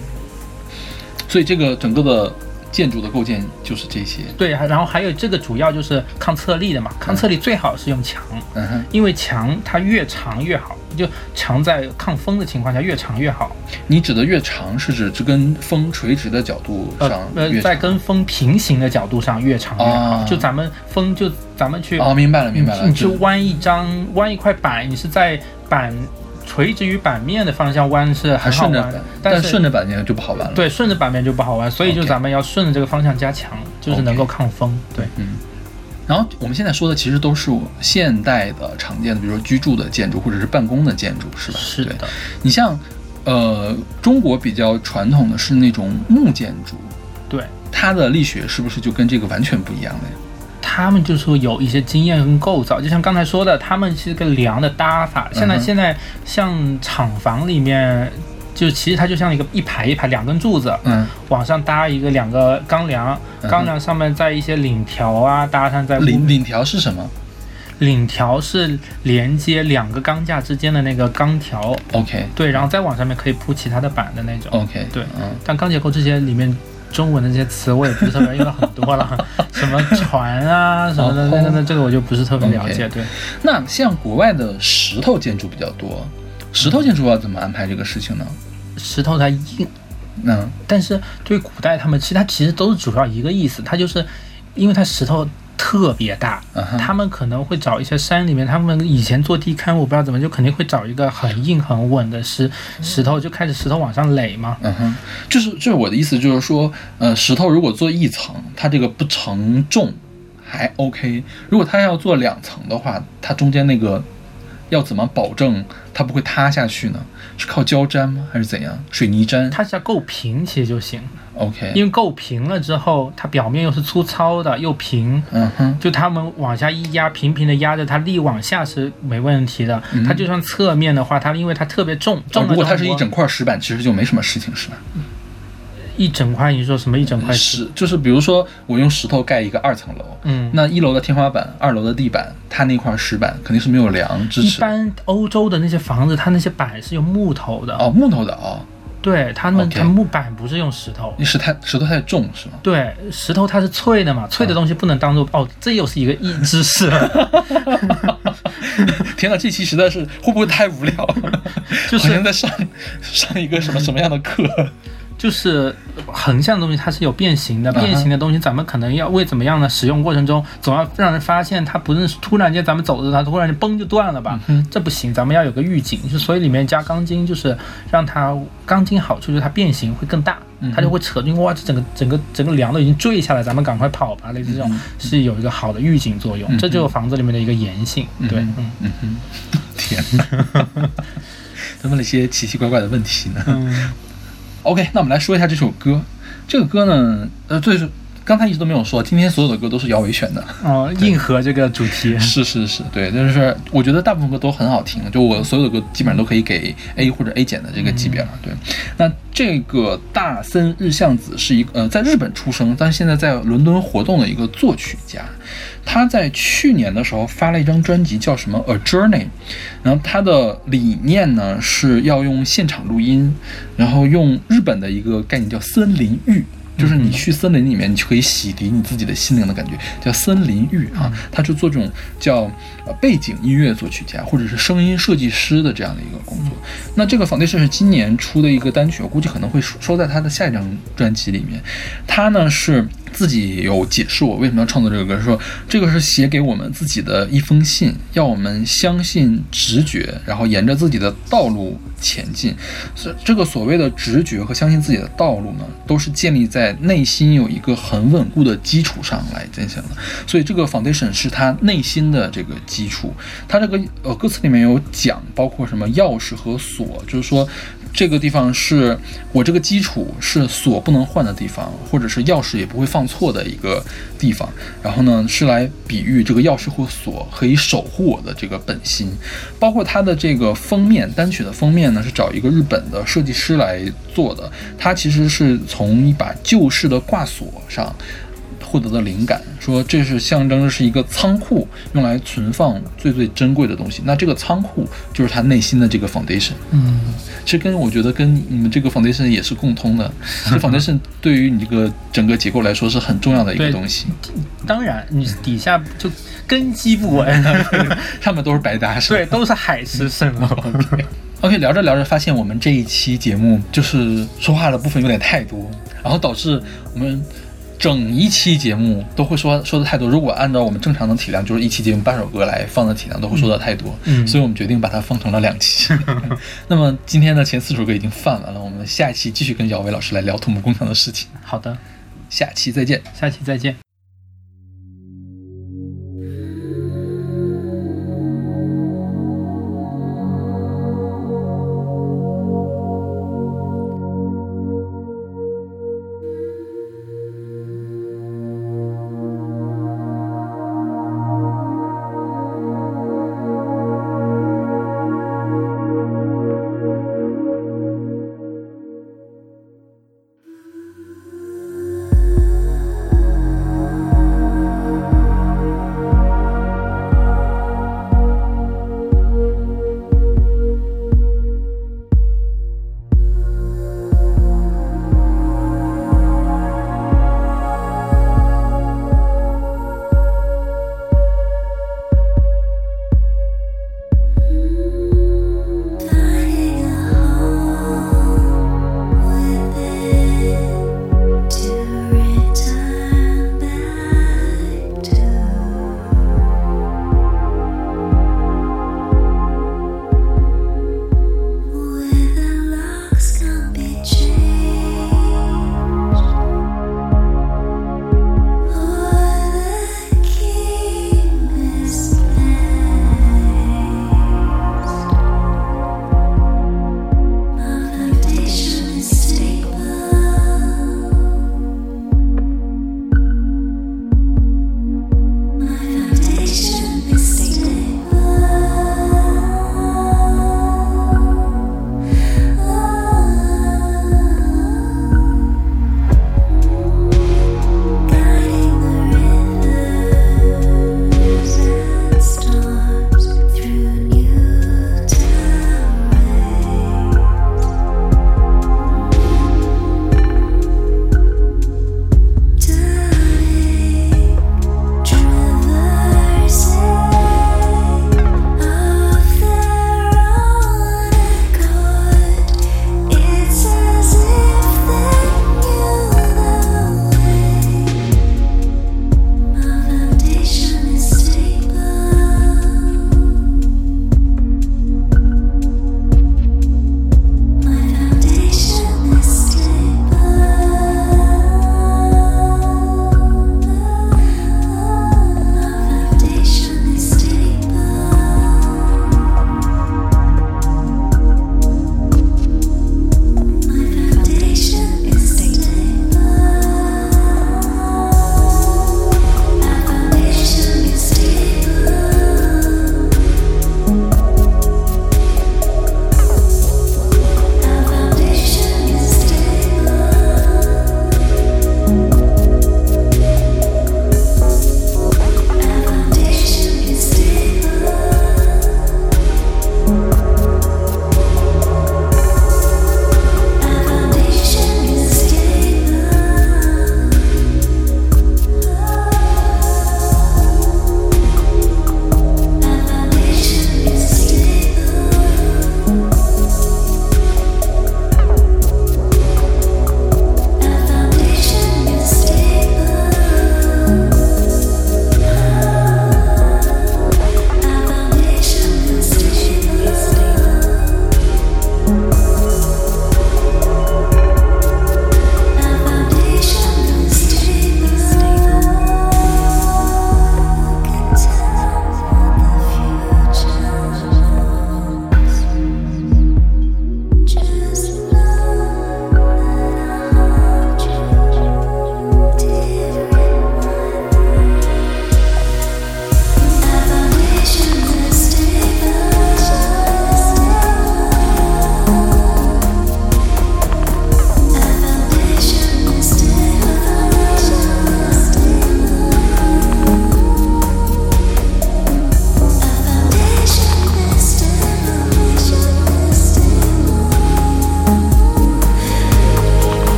所以这个整个的建筑的构建就是这些。对，还然后还有这个主要就是抗侧力的嘛，抗侧力最好是用墙，嗯哼，因为墙它越长越好，就墙在抗风的情况下越长越好，你指的越长是指这跟风垂直的角度呃上呃在跟风平行的角度上越长越好。啊就咱们风就咱们去，哦，明白了明白了，你去弯一张弯一块板，你是在板垂直于板面的方向弯是还很好弯顺着，，但是但顺着板面就不好弯了。，对顺着板面就不好弯，所以就咱们要顺着这个方向加强，就是能够抗风。对。嗯。然后我们现在说的其实都是现代的常见的，比如说居住的建筑或者是办公的建筑，是吧？是的，你像，呃，中国比较传统的是那种木建筑，对。它的力学是不是就跟这个完全不一样了呀？他们就是说有一些经验跟构造，就像刚才说的，他们是个梁的搭法。现在嗯现在像厂房里面，就其实它就像一个一排一排两根柱子，嗯，往上搭一个两个钢梁，钢梁上面再一些领条啊搭上在领领条是什么领条是连接两个钢架之间的那个钢条，？OK 对，然后再往上面可以铺其他的板的那种。OK，对嗯，但钢结构这些里面。中文的这些词我也不是特别，用的很多了，什么船啊什么的，那那那这个我就不是特别了解。对，那像国外的石头建筑比较多，石头建筑要怎么安排这个事情呢？石头它硬，嗯但是对古代他们，其实它其实都是主要一个意思，它就是因为它石头特别大，他们可能会找一些山里面，他们以前做地勘，我不知道怎么，就肯定会找一个很硬很稳的石石头，就开始石头往上垒嘛。嗯哼，就是就是我的意思就是说，呃，石头如果做一层，它这个不承重还 OK；如果它要做两层的话，它中间那个要怎么保证它不会塌下去呢？是靠胶粘吗？还是怎样？水泥粘它只要够平其实就行，？OK，因为够平了之后，它表面又是粗糙的又平，嗯哼，就他们往下一压，平平的压着，它力往下是没问题的。它就算侧面的话，它因为它特别重，重了哦如果它是一整块石板，其实就没什么事情，是吧？一整块，你说什么一整块石？就是比如说我用石头盖一个二层楼，嗯，那一楼的天花板、二楼的地板，它那块石板肯定是没有梁支持。一般欧洲的那些房子，它那些板是用木头的，哦，木头的哦，对他们，OK 它木板不是用石头。你石太石头太重是吗？对，石头它是脆的嘛，脆的东西不能当做哦，这又是一个一知识了，天哪，这期实在是会不会太无聊？就是好像在上上一个什么什么样的课？就是横向的东西它是有变形的，嗯哼。变形的东西咱们可能要为怎么样呢使用过程中，总要让人发现它不是突然间咱们走着它突然间嘣就断了吧？嗯这不行，咱们要有个预警，就所以里面加钢筋就是让它钢筋好处就是它变形会更大，嗯它就会扯进哇，这整个整个整个梁都已经坠下来，咱们赶快跑吧，类似这种嗯是有一个好的预警作用，嗯这就是房子里面的一个延性，对，嗯。嗯嗯哼，天哪，他问了一些奇奇怪怪的问题呢。嗯 OK，那我们来说一下这首歌。这个歌呢，呃，最，是刚才一直都没有说，今天所有的歌都是姚伟选的。哦，硬核这个主题，是是是，对，就是我觉得大部分歌都很好听，就我所有的歌基本上都可以给 A 或者 A 减的这个级别了。对，那这个大森日向子是一个呃在日本出生，但是现在在伦敦活动的一个作曲家。他在去年的时候发了一张专辑，叫什么《A Journey》，然后他的理念呢是要用现场录音，然后用日本的一个概念叫森林浴。就是你去森林里面，你就可以洗涤你自己的心灵的感觉，叫森林浴啊。他就做这种叫背景音乐作曲家或者是声音设计师的这样的一个工作。那这个 Foundation 是今年出的一个单曲，我估计可能会收收在他的下一张专辑里面。他呢是自己有解释我为什么要创作这个歌，是说这个是写给我们自己的一封信，要我们相信直觉，然后沿着自己的道路前进。所这个所谓的直觉和相信自己的道路呢，都是建立在内心有一个很稳固的基础上来进行的。所以这个 foundation 是他内心的这个基础。他这个呃歌词里面有讲，包括什么钥匙和锁，就是说这个地方是我这个基础是锁不能换的地方，或者是钥匙也不会放错的一个地方。然后呢，是来比喻这个钥匙或锁可以守护我的这个本心。包括它的这个封面单曲的封面呢，是找一个日本的设计师来做的。它其实是从一把旧式的挂锁上获得的灵感，说这是象征着是一个仓库，用来存放最最珍贵的东西。那这个仓库就是他内心的这个 foundation。嗯，其实跟我觉得跟你们这个 foundation 也是共通的。这 foundation 对于你这个整个结构来说是很重要的一个东西，当然你底下就根基不稳，上面都是白搭，对，都是海市蜃楼。OK，聊着聊着发现我们这一期节目就是说话的部分有点太多，然后导致我们整一期节目都会说说的太多。如果按照我们正常的体量，就是一期节目八首歌来放的体量，都会说的太多。嗯所以我们决定把它放成了两期。那么今天的前四首歌已经放完了，我们下一期继续跟姚伟老师来聊土木工程的事情。好的，下期再见。下期再见。